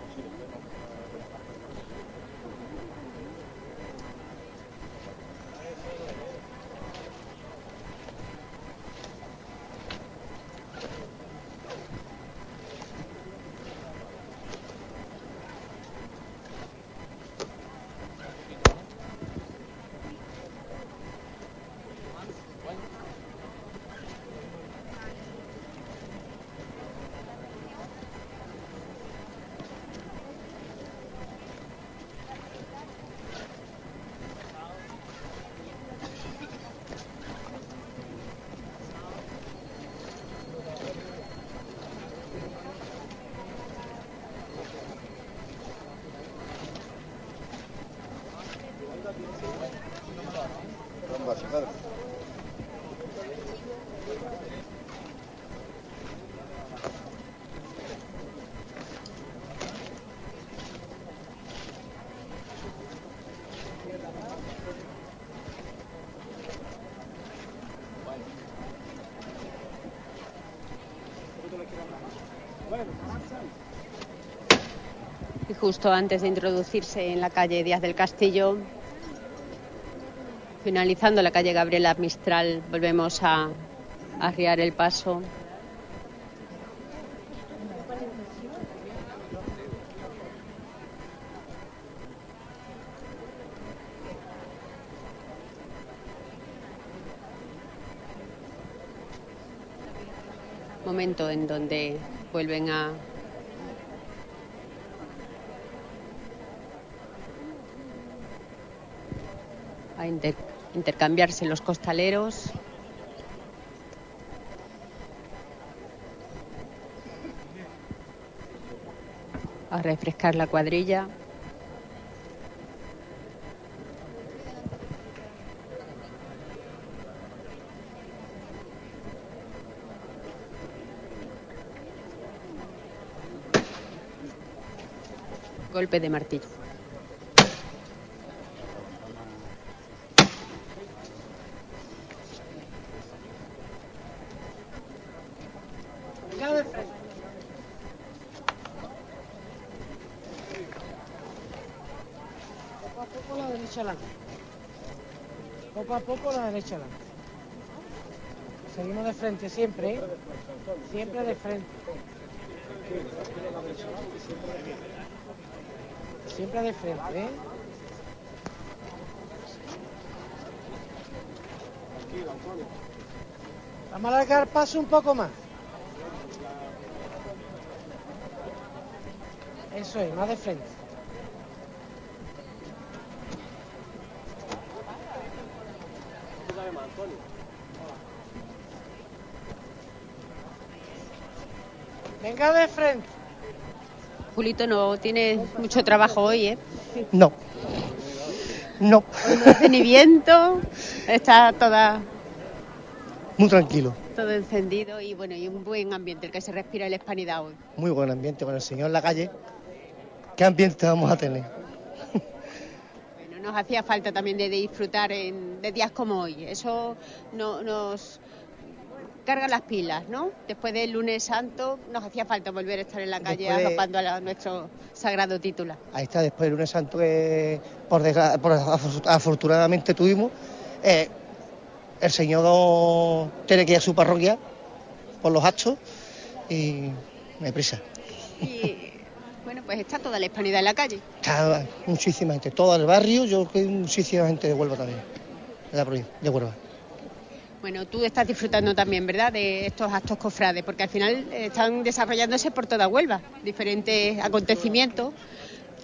S1: Justo antes de introducirse en la calle Díaz del Castillo, finalizando la calle Gabriela Mistral, volvemos a, arriar el paso. Momento en donde vuelven a Intercambiarse los costaleros. A refrescar la cuadrilla. Golpe de martillo.
S3: Derecha adelante. Poco a poco la derecha adelante. Seguimos de frente siempre, ¿eh? Siempre de frente. Siempre de frente, ¿eh? Vamos a alargar paso un poco más. Eso es, más de frente. Venga de frente.
S1: Julito no tiene mucho trabajo hoy, ¿eh?
S20: No. No.
S1: No hace ni viento, está toda,
S20: Muy tranquilo.
S1: todo encendido y bueno, y un buen ambiente el que se respira en la hispanidad hoy.
S20: Muy buen ambiente con el señor en la calle. ¿Qué ambiente vamos a tener?
S1: Nos hacía falta también de disfrutar en- de días como hoy. Eso no- nos carga las pilas, ¿no? Después del lunes santo nos hacía falta volver a estar en la calle
S20: de-
S1: arropando a la- nuestro sagrado titular.
S20: Ahí está, después del lunes santo que por, desgra- por afor- afortunadamente tuvimos, eh, el señor tiene que ir a su parroquia por los actos y hay prisa.
S1: Y bueno, pues está toda la hispanidad en la calle.
S20: Está muchísima gente, todo el barrio, yo creo que muchísima gente de Huelva también, de la provincia, de Huelva.
S1: Bueno, tú estás disfrutando también, ¿verdad?, de estos actos cofrades, porque al final eh, están desarrollándose por toda Huelva diferentes acontecimientos,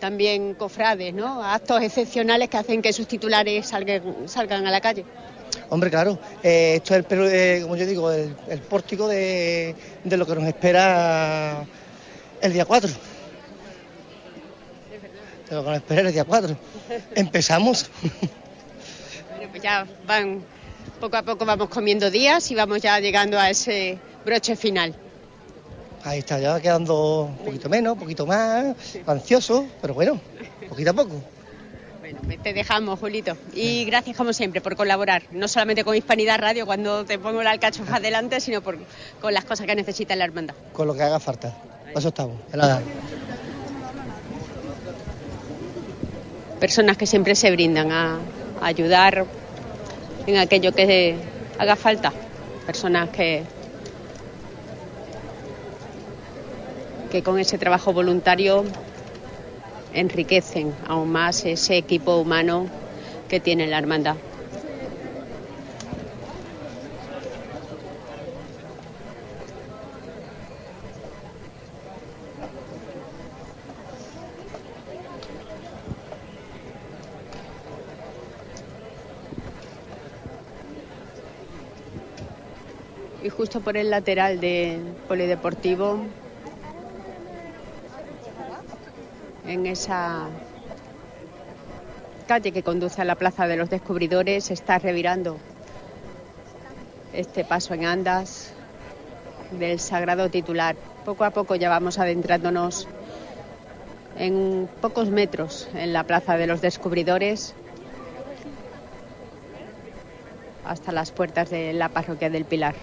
S1: también cofrades, ¿no? Actos excepcionales que hacen que sus titulares salgan, salgan a la calle.
S20: Hombre, claro, eh, esto es, el, eh, como yo digo, el, el pórtico de, de lo que nos espera el día 4. Lo que nos espera el día 4. Empezamos.
S1: Bueno, pues ya van, poco a poco vamos comiendo días y vamos ya llegando a ese broche final.
S20: Ahí está, ya va quedando un poquito menos, un poquito más, ansioso, pero bueno, poquito a poco.
S1: Bueno, pues te dejamos, Julito. Y gracias, como siempre, por colaborar, no solamente con Hispanidad Radio cuando te pongo la alcachofa adelante, sino por, con las cosas que necesita la hermandad.
S20: Con lo que haga falta. Para eso estamos. de nada.
S1: Personas que siempre se brindan a, ayudar en aquello que haga falta. Personas que, que con ese trabajo voluntario enriquecen aún más ese equipo humano que tiene la hermandad. Justo por el lateral del polideportivo, en esa calle que conduce a la Plaza de los Descubridores, está revirando este paso en andas del sagrado titular. Poco a poco ya vamos adentrándonos en pocos metros en la Plaza de los Descubridores hasta las puertas de la parroquia del Pilar.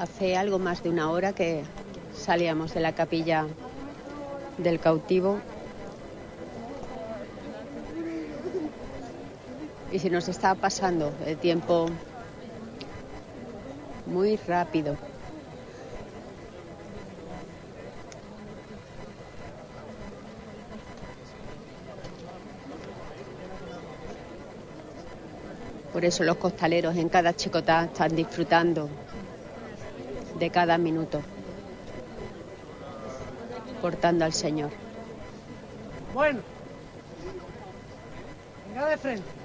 S1: Hace algo más de una hora que salíamos de la capilla del cautivo. Y se nos está pasando el tiempo muy rápido. Por eso los costaleros en cada chicotá están disfrutando de cada minuto, portando al Señor.
S3: Bueno. Venga de frente.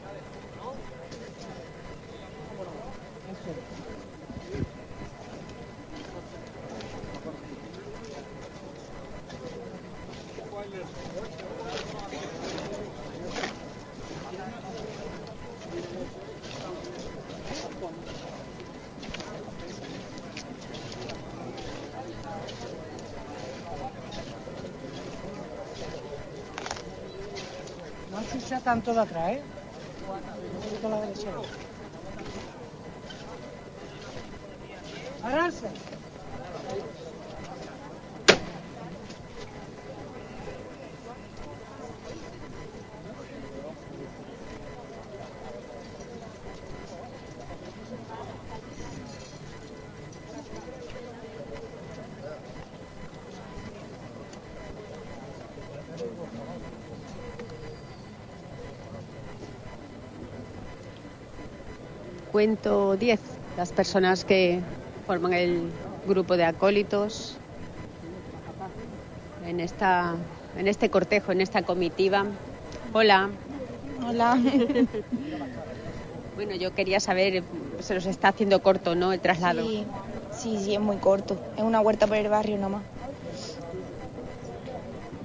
S3: Tanto de atrás, ¿eh?
S1: 110 las personas que forman el grupo de acólitos en, esta, en este cortejo, en esta comitiva. Hola.
S14: Hola.
S1: bueno, yo quería saber, se nos está haciendo corto, ¿no? El traslado.
S14: Sí, sí, sí es muy corto. Es una huerta por el barrio nomás.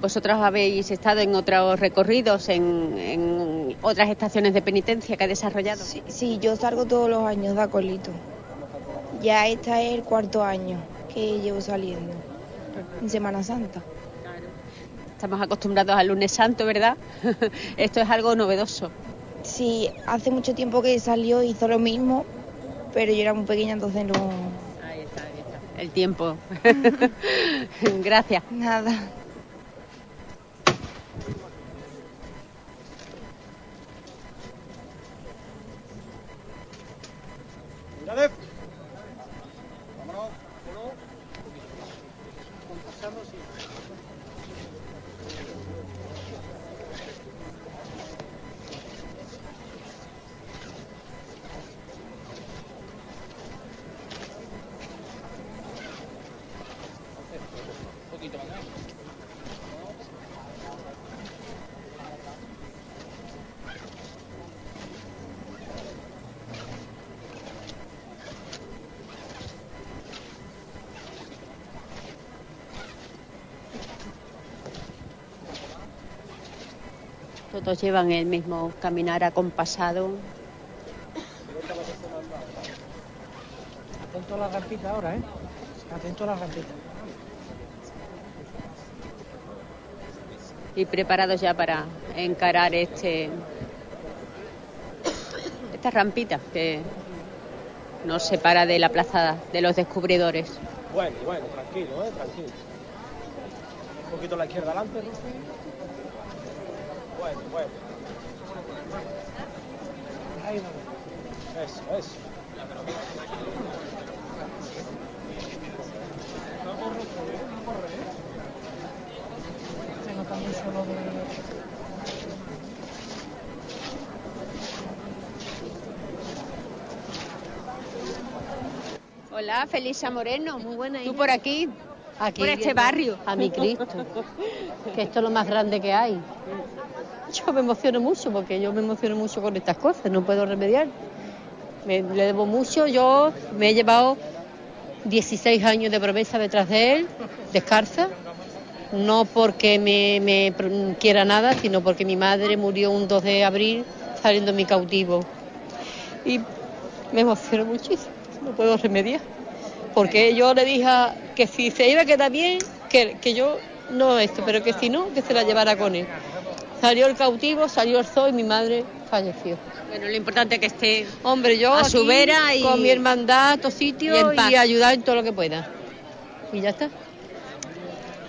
S1: ¿Vosotros habéis estado en otros recorridos, en, en otras estaciones de penitencia que ha desarrollado?
S14: Sí, sí, yo salgo todos los años de acolito. Ya este es el cuarto año que llevo saliendo. En Semana Santa.
S1: Estamos acostumbrados al lunes santo, ¿verdad? Esto es algo novedoso.
S14: Sí, hace mucho tiempo que salió hizo lo mismo, pero yo era muy pequeña, entonces no.
S1: Ahí está, ahí está. El tiempo. Gracias.
S14: Nada.
S1: Todos llevan el mismo caminar acompasado.
S3: Atento a la rampita ahora, ¿eh? Atento a la rampita.
S1: y preparados ya para encarar este esta rampita que nos separa de la plaza de los descubridores.
S2: Bueno, bueno, tranquilo, eh, tranquilo. Un poquito a la izquierda adelante, Rufi. Eso, eso.
S3: Se nota mucho lo de...
S1: Hola, Felicia Moreno.
S21: Muy buena.
S1: ¿Tú por aquí?
S21: Aquí,
S1: por este barrio.
S21: A mi Cristo. que esto es lo más grande que hay. Me emociono mucho porque yo me emociono mucho con estas cosas, no puedo remediar. Me, le debo mucho, yo me he llevado 16 años de promesa detrás de él, descalza, no porque me, quiera nada, sino porque mi madre murió un 2 de abril saliendo de mi cautivo. Y me emociono muchísimo, no puedo remediar. Porque yo le dije que si se iba a quedar bien, que, que yo no esto, pero que si no, que se la llevara con él. Salió el cautivo, salió el zoo y mi madre falleció.
S1: Bueno, lo importante es que esté
S21: Hombre, yo
S1: a su vera y
S21: con mi hermandad a todos sitios
S1: y
S21: y ayudar en todo lo que pueda. Y ya está.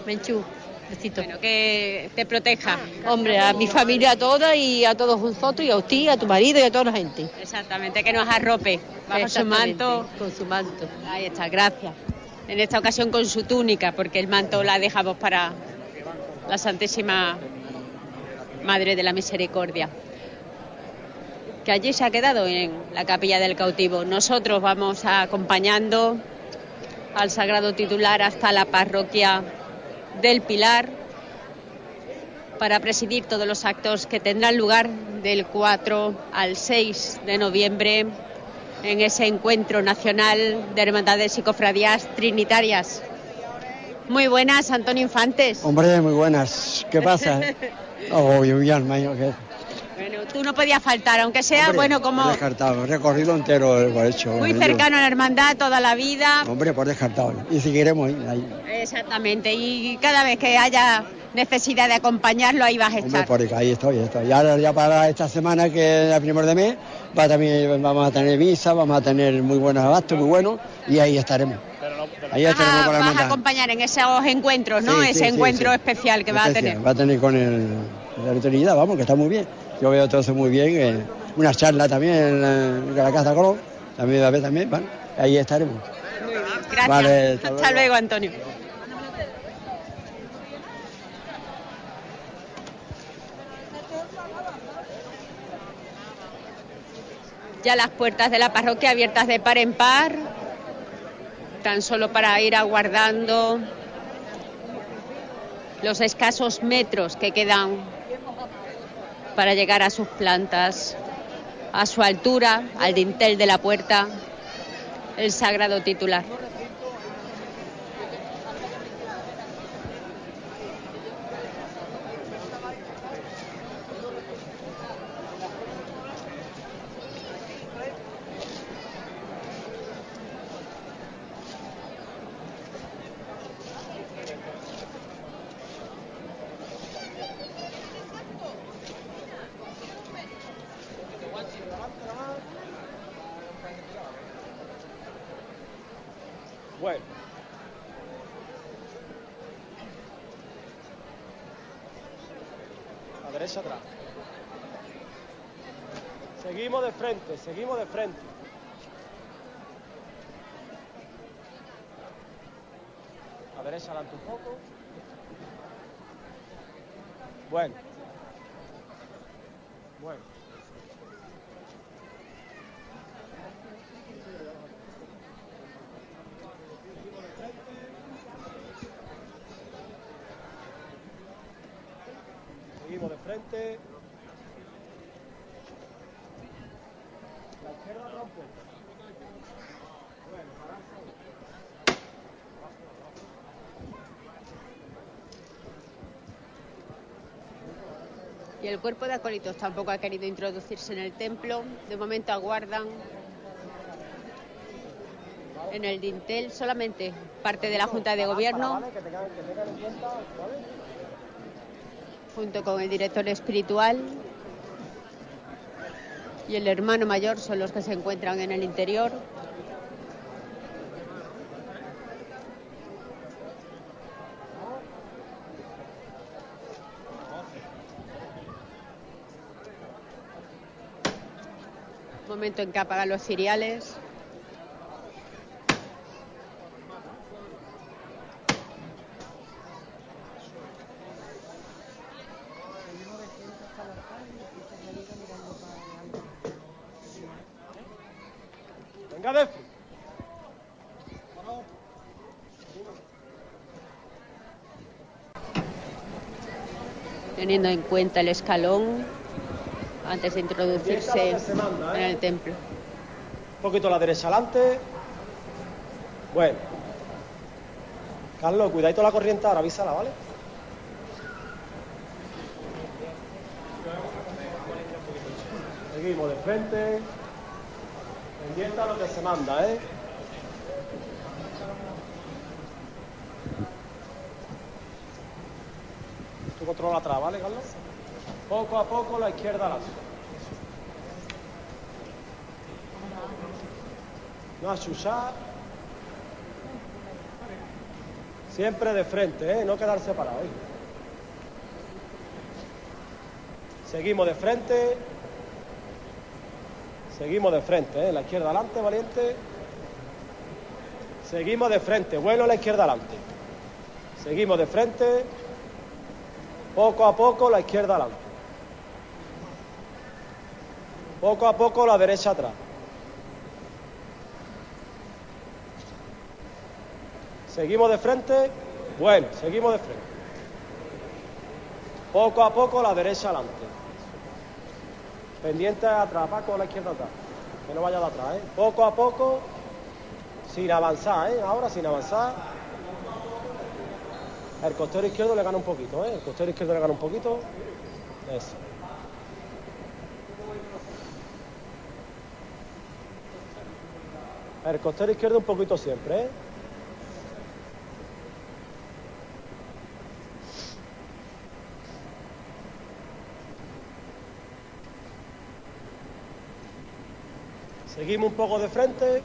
S21: Menchú, besito.
S1: Bueno, que te proteja.
S21: Hombre, a mi familia toda y a todos vosotros y a usted, a tu marido y a toda la gente.
S1: Exactamente, que nos arrope bajo su manto.
S21: Con su manto.
S1: Ahí está, gracias. En esta ocasión con su túnica, porque el manto la dejamos para la Santísima Madre de la Misericordia, que allí se ha quedado en la capilla del cautivo. Nosotros vamos acompañando al sagrado titular hasta la parroquia del Pilar para presidir todos los actos que tendrán lugar del 4 al 6 de noviembre en ese encuentro nacional de hermandades y cofradías trinitarias. Muy buenas, Antonio Infantes.
S22: Hombre, muy buenas. ¿Qué pasa? Mi alma, yo qué.
S1: Bueno, tú no podías faltar, aunque sea,
S22: Hombre,
S1: bueno, como
S22: Por descartado, recorrido entero lo he hecho.
S1: muy cercano a la hermandad toda la vida.
S22: Hombre, por descartado. Y si queremos ir ahí.
S1: Exactamente, y cada vez que haya necesidad de acompañarlo, ahí vas a
S22: Hombre,
S1: estar.
S22: por ahí estoy, estoy. Y ahora ya para esta semana, que es la primera de mes, va también, vamos a tener misa, vamos a tener muy buenos abastos, muy buenos, y ahí estaremos. Ahí
S1: Vas
S22: estaremos
S1: a,
S22: con la
S1: vas a acompañar en esos encuentros, ¿no?
S22: Sí, sí,
S1: Ese
S22: sí,
S1: encuentro
S22: sí.
S1: especial que va a tener.
S22: Va a tener con el, la autoridad, vamos, que está muy bien. Yo veo todo eso muy bien. eh, una charla también en la, en la Casa Colón, también va a haber también, ¿vale? Ahí estaremos.
S1: Gracias.
S22: Vale, hasta
S1: hasta luego, Antonio. Ya las puertas de la parroquia abiertas de par en par, tan solo para ir aguardando los escasos metros que quedan para llegar a sus plantas, a su altura, al dintel de la puerta, el sagrado titular.
S2: Bueno. A derecha atrás. Seguimos de frente, seguimos de frente. A derecha adelante un poco. Bueno. Bueno. Seguimos de frente. La izquierda rompe. Bueno,
S1: Y el cuerpo de acólitos tampoco ha querido introducirse en el templo. De momento aguardan en el dintel solamente parte de la Junta de Gobierno, junto con el director espiritual y el hermano mayor, son los que se encuentran en el interior. Momento en que apagan los ciriales.
S2: Venga, Defi.
S1: teniendo en cuenta el escalón antes de introducirse en el templo.
S2: Un poquito la derecha adelante. Bueno. Carlos, cuidadito la corriente ahora, avísala, ¿vale? Seguimos de frente. Pendiente a lo que se manda, ¿eh? Tú controla atrás, ¿vale, Carlos? Poco a poco la izquierda adelante. No achuchar. Siempre de frente, ¿eh? no quedar separado. ¿eh? Seguimos de frente. Seguimos de frente, ¿eh? la izquierda adelante, valiente. Seguimos de frente, bueno la izquierda adelante. Seguimos de frente. Poco a poco la izquierda adelante. Poco a poco la derecha atrás. Seguimos de frente. Bueno, seguimos de frente. Poco a poco la derecha adelante. Pendiente atrás, Paco, la izquierda atrás. Que no vaya de atrás, ¿eh? Poco a poco, sin avanzar, ¿eh? Ahora sin avanzar. El costero izquierdo le gana un poquito, ¿eh? El costero izquierdo le gana un poquito. Eso. El costero izquierdo un poquito siempre, ¿eh? Seguimos un poco de frente.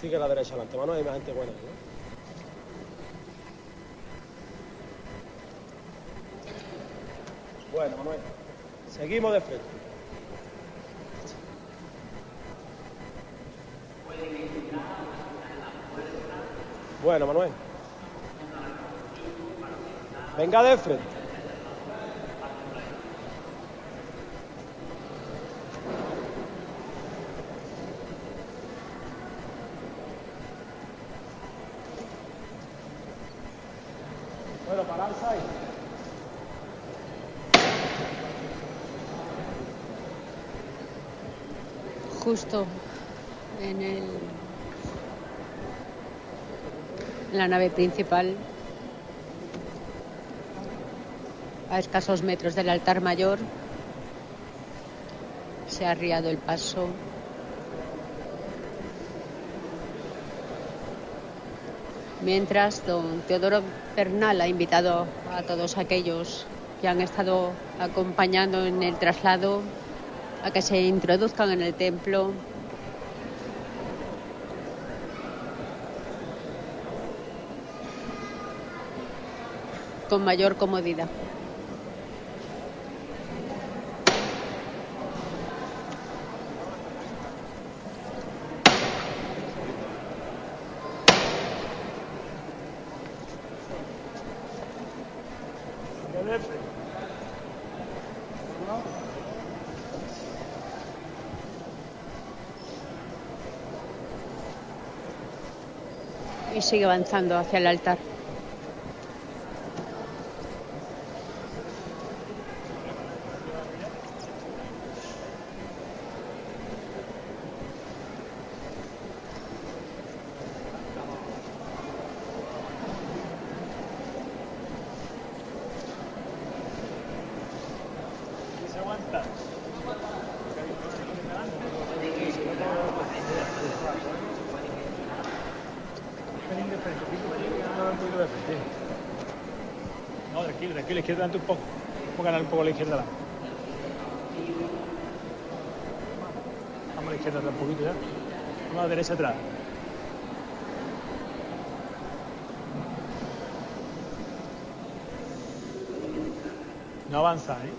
S2: Sigue la derecha adelante, mano, hay más gente buena. ¿no? Bueno, Manuel. Seguimos de frente. Bueno, Manuel. Venga de frente. Bueno, pararse ahí.
S1: justo en el en la nave principal a escasos metros del altar mayor se ha arriado el paso mientras don Teodoro Bernal ha invitado a todos aquellos que han estado acompañando en el traslado a que se introduzcan en el templo. Con mayor comodidad. Y sigue avanzando hacia el altar.
S23: se aguanta. Pelín de frente, pico, pico, no, un poquito de frente. No, tranquilo, tranquilo, izquierda adelante un poco. Vamos a ganar un poco a la izquierda adelante. Vamos a la izquierda atrás un poquito ya. A atrás. No avanza, ¿eh?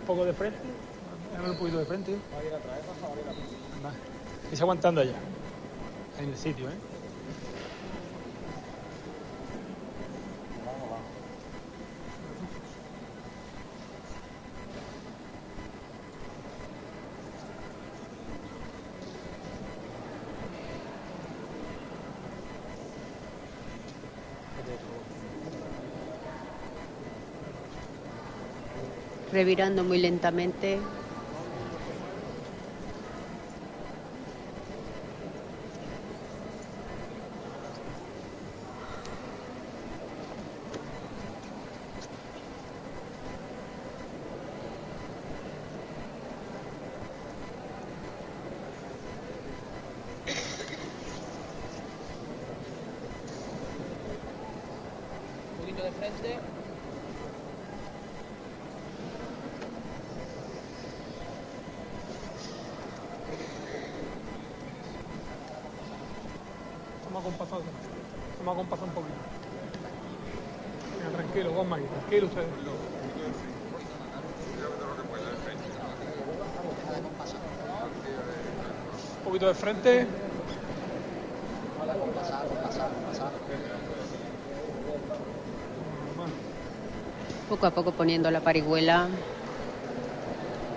S23: Un poco de frente. Déjame un poquito de frente. Va. Está aguantando allá. En el sitio, ¿eh?
S1: Revirando muy lentamente.
S8: Un poquito de frente.
S1: Poco a poco poniendo la parihuela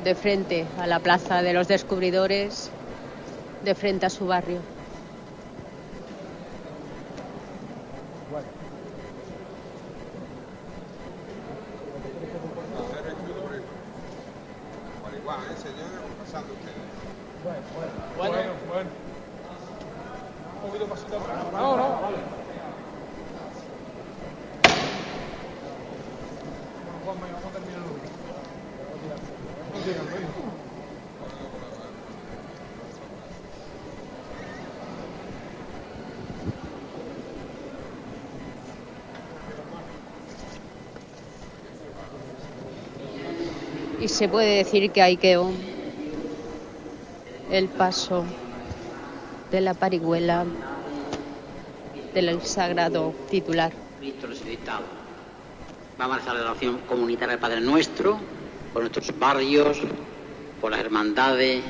S1: de frente a la plaza de los descubridores, de frente a su barrio.
S8: Bueno, bueno. Un poquito pasito atrás. No, no, vale. Juan, venga, vamos a terminarlo. No digan, no digan.
S1: Y se puede decir que ahí quedó el paso de la parihuela del sagrado titular.
S18: Vamos a hacer la oración comunitaria del Padre Nuestro, por nuestros barrios, por las hermandades,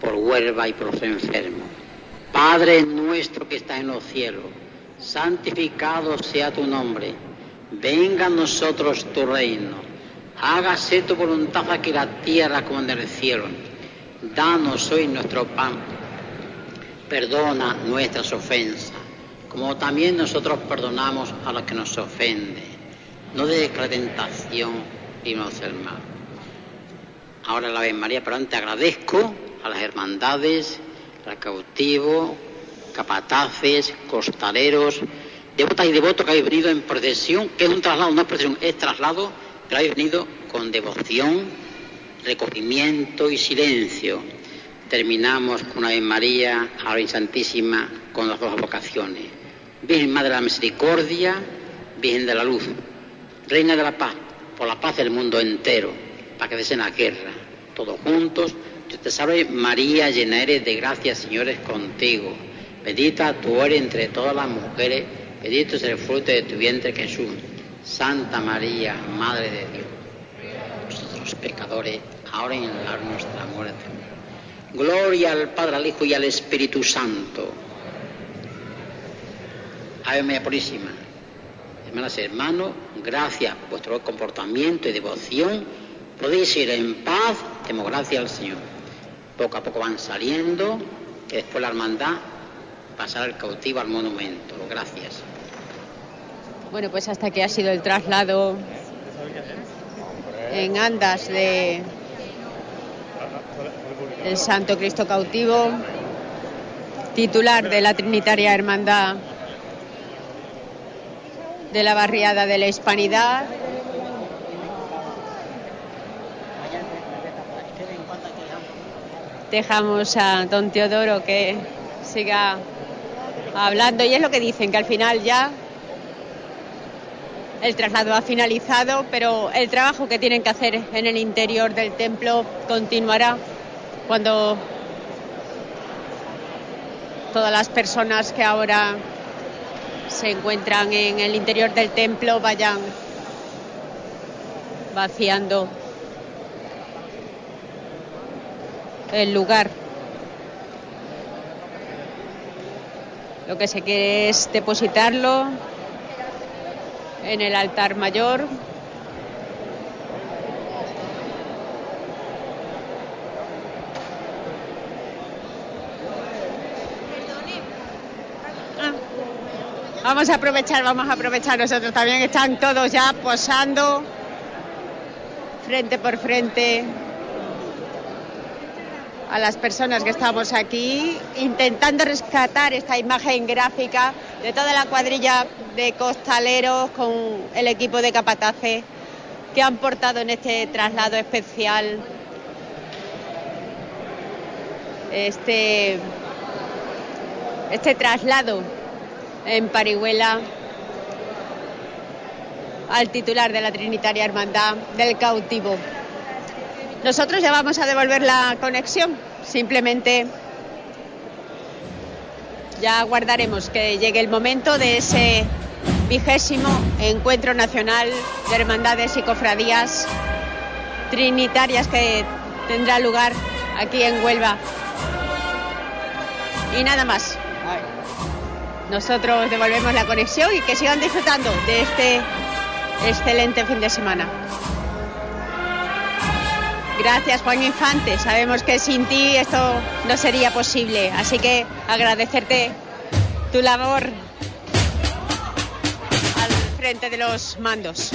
S18: por Huelva y por los enfermos. Padre nuestro que está en los cielos, santificado sea tu nombre. Venga a nosotros tu reino. Hágase tu voluntad aquí la tierra como en el cielo. Danos hoy nuestro pan. Perdona nuestras ofensas, como también nosotros perdonamos a los que nos ofenden. No dejes la tentación y no el mal. Ahora la Ave María, pero antes agradezco a las hermandades, al cautivo, capataces, costaleros, devotas y devotos que habéis venido en procesión, que es un traslado, no es procesión, es traslado, pero habéis venido con devoción, recogimiento y silencio. Terminamos con una Ave María, a la Virgen Santísima, con las dos vocaciones. Virgen Madre de la Misericordia, Virgen de la Luz, Reina de la Paz, por la paz del mundo entero, para que cesen la guerra. Todos juntos, Dios te salve María, llena eres de gracia, Señor es contigo. Bendita tú eres entre todas las mujeres, bendito es el fruto de tu vientre Jesús. Santa María, Madre de Dios, nosotros pecadores, ahora en la nuestra muerte. Gloria al Padre, al Hijo y al Espíritu Santo. Ave María Purísima. Hermanas y hermanos, gracias por vuestro comportamiento y devoción. Podéis ir en paz, demos gracias al Señor. Poco a poco van saliendo, que después la hermandad pasará el cautivo al monumento. Gracias.
S1: Bueno, pues hasta que ha sido el traslado en andas de el Santo Cristo cautivo, titular de la Trinitaria Hermandad de la barriada de la Hispanidad. Dejamos a don Teodoro que siga hablando y es lo que dicen, que al final ya el traslado ha finalizado, pero el trabajo que tienen que hacer en el interior del templo continuará cuando todas las personas que ahora se encuentran en el interior del templo vayan vaciando el lugar. Lo que se quiere es depositarlo en el altar mayor. Ah. Vamos a aprovechar, vamos a aprovechar nosotros también. Están todos ya posando frente por frente a las personas que estamos aquí, intentando rescatar esta imagen gráfica de toda la cuadrilla de costaleros con el equipo de capataces que han portado en este traslado especial este, este traslado en Parihuela al titular de la Trinitaria Hermandad del Cautivo. Nosotros ya vamos a devolver la conexión, simplemente ya aguardaremos que llegue el momento de ese vigésimo encuentro nacional de hermandades y cofradías trinitarias que tendrá lugar aquí en Huelva. Y nada más. Nosotros devolvemos la conexión y que sigan disfrutando de este excelente fin de semana. Gracias Juan Infante, sabemos que sin ti esto no sería posible, así que agradecerte tu labor al frente de los mandos.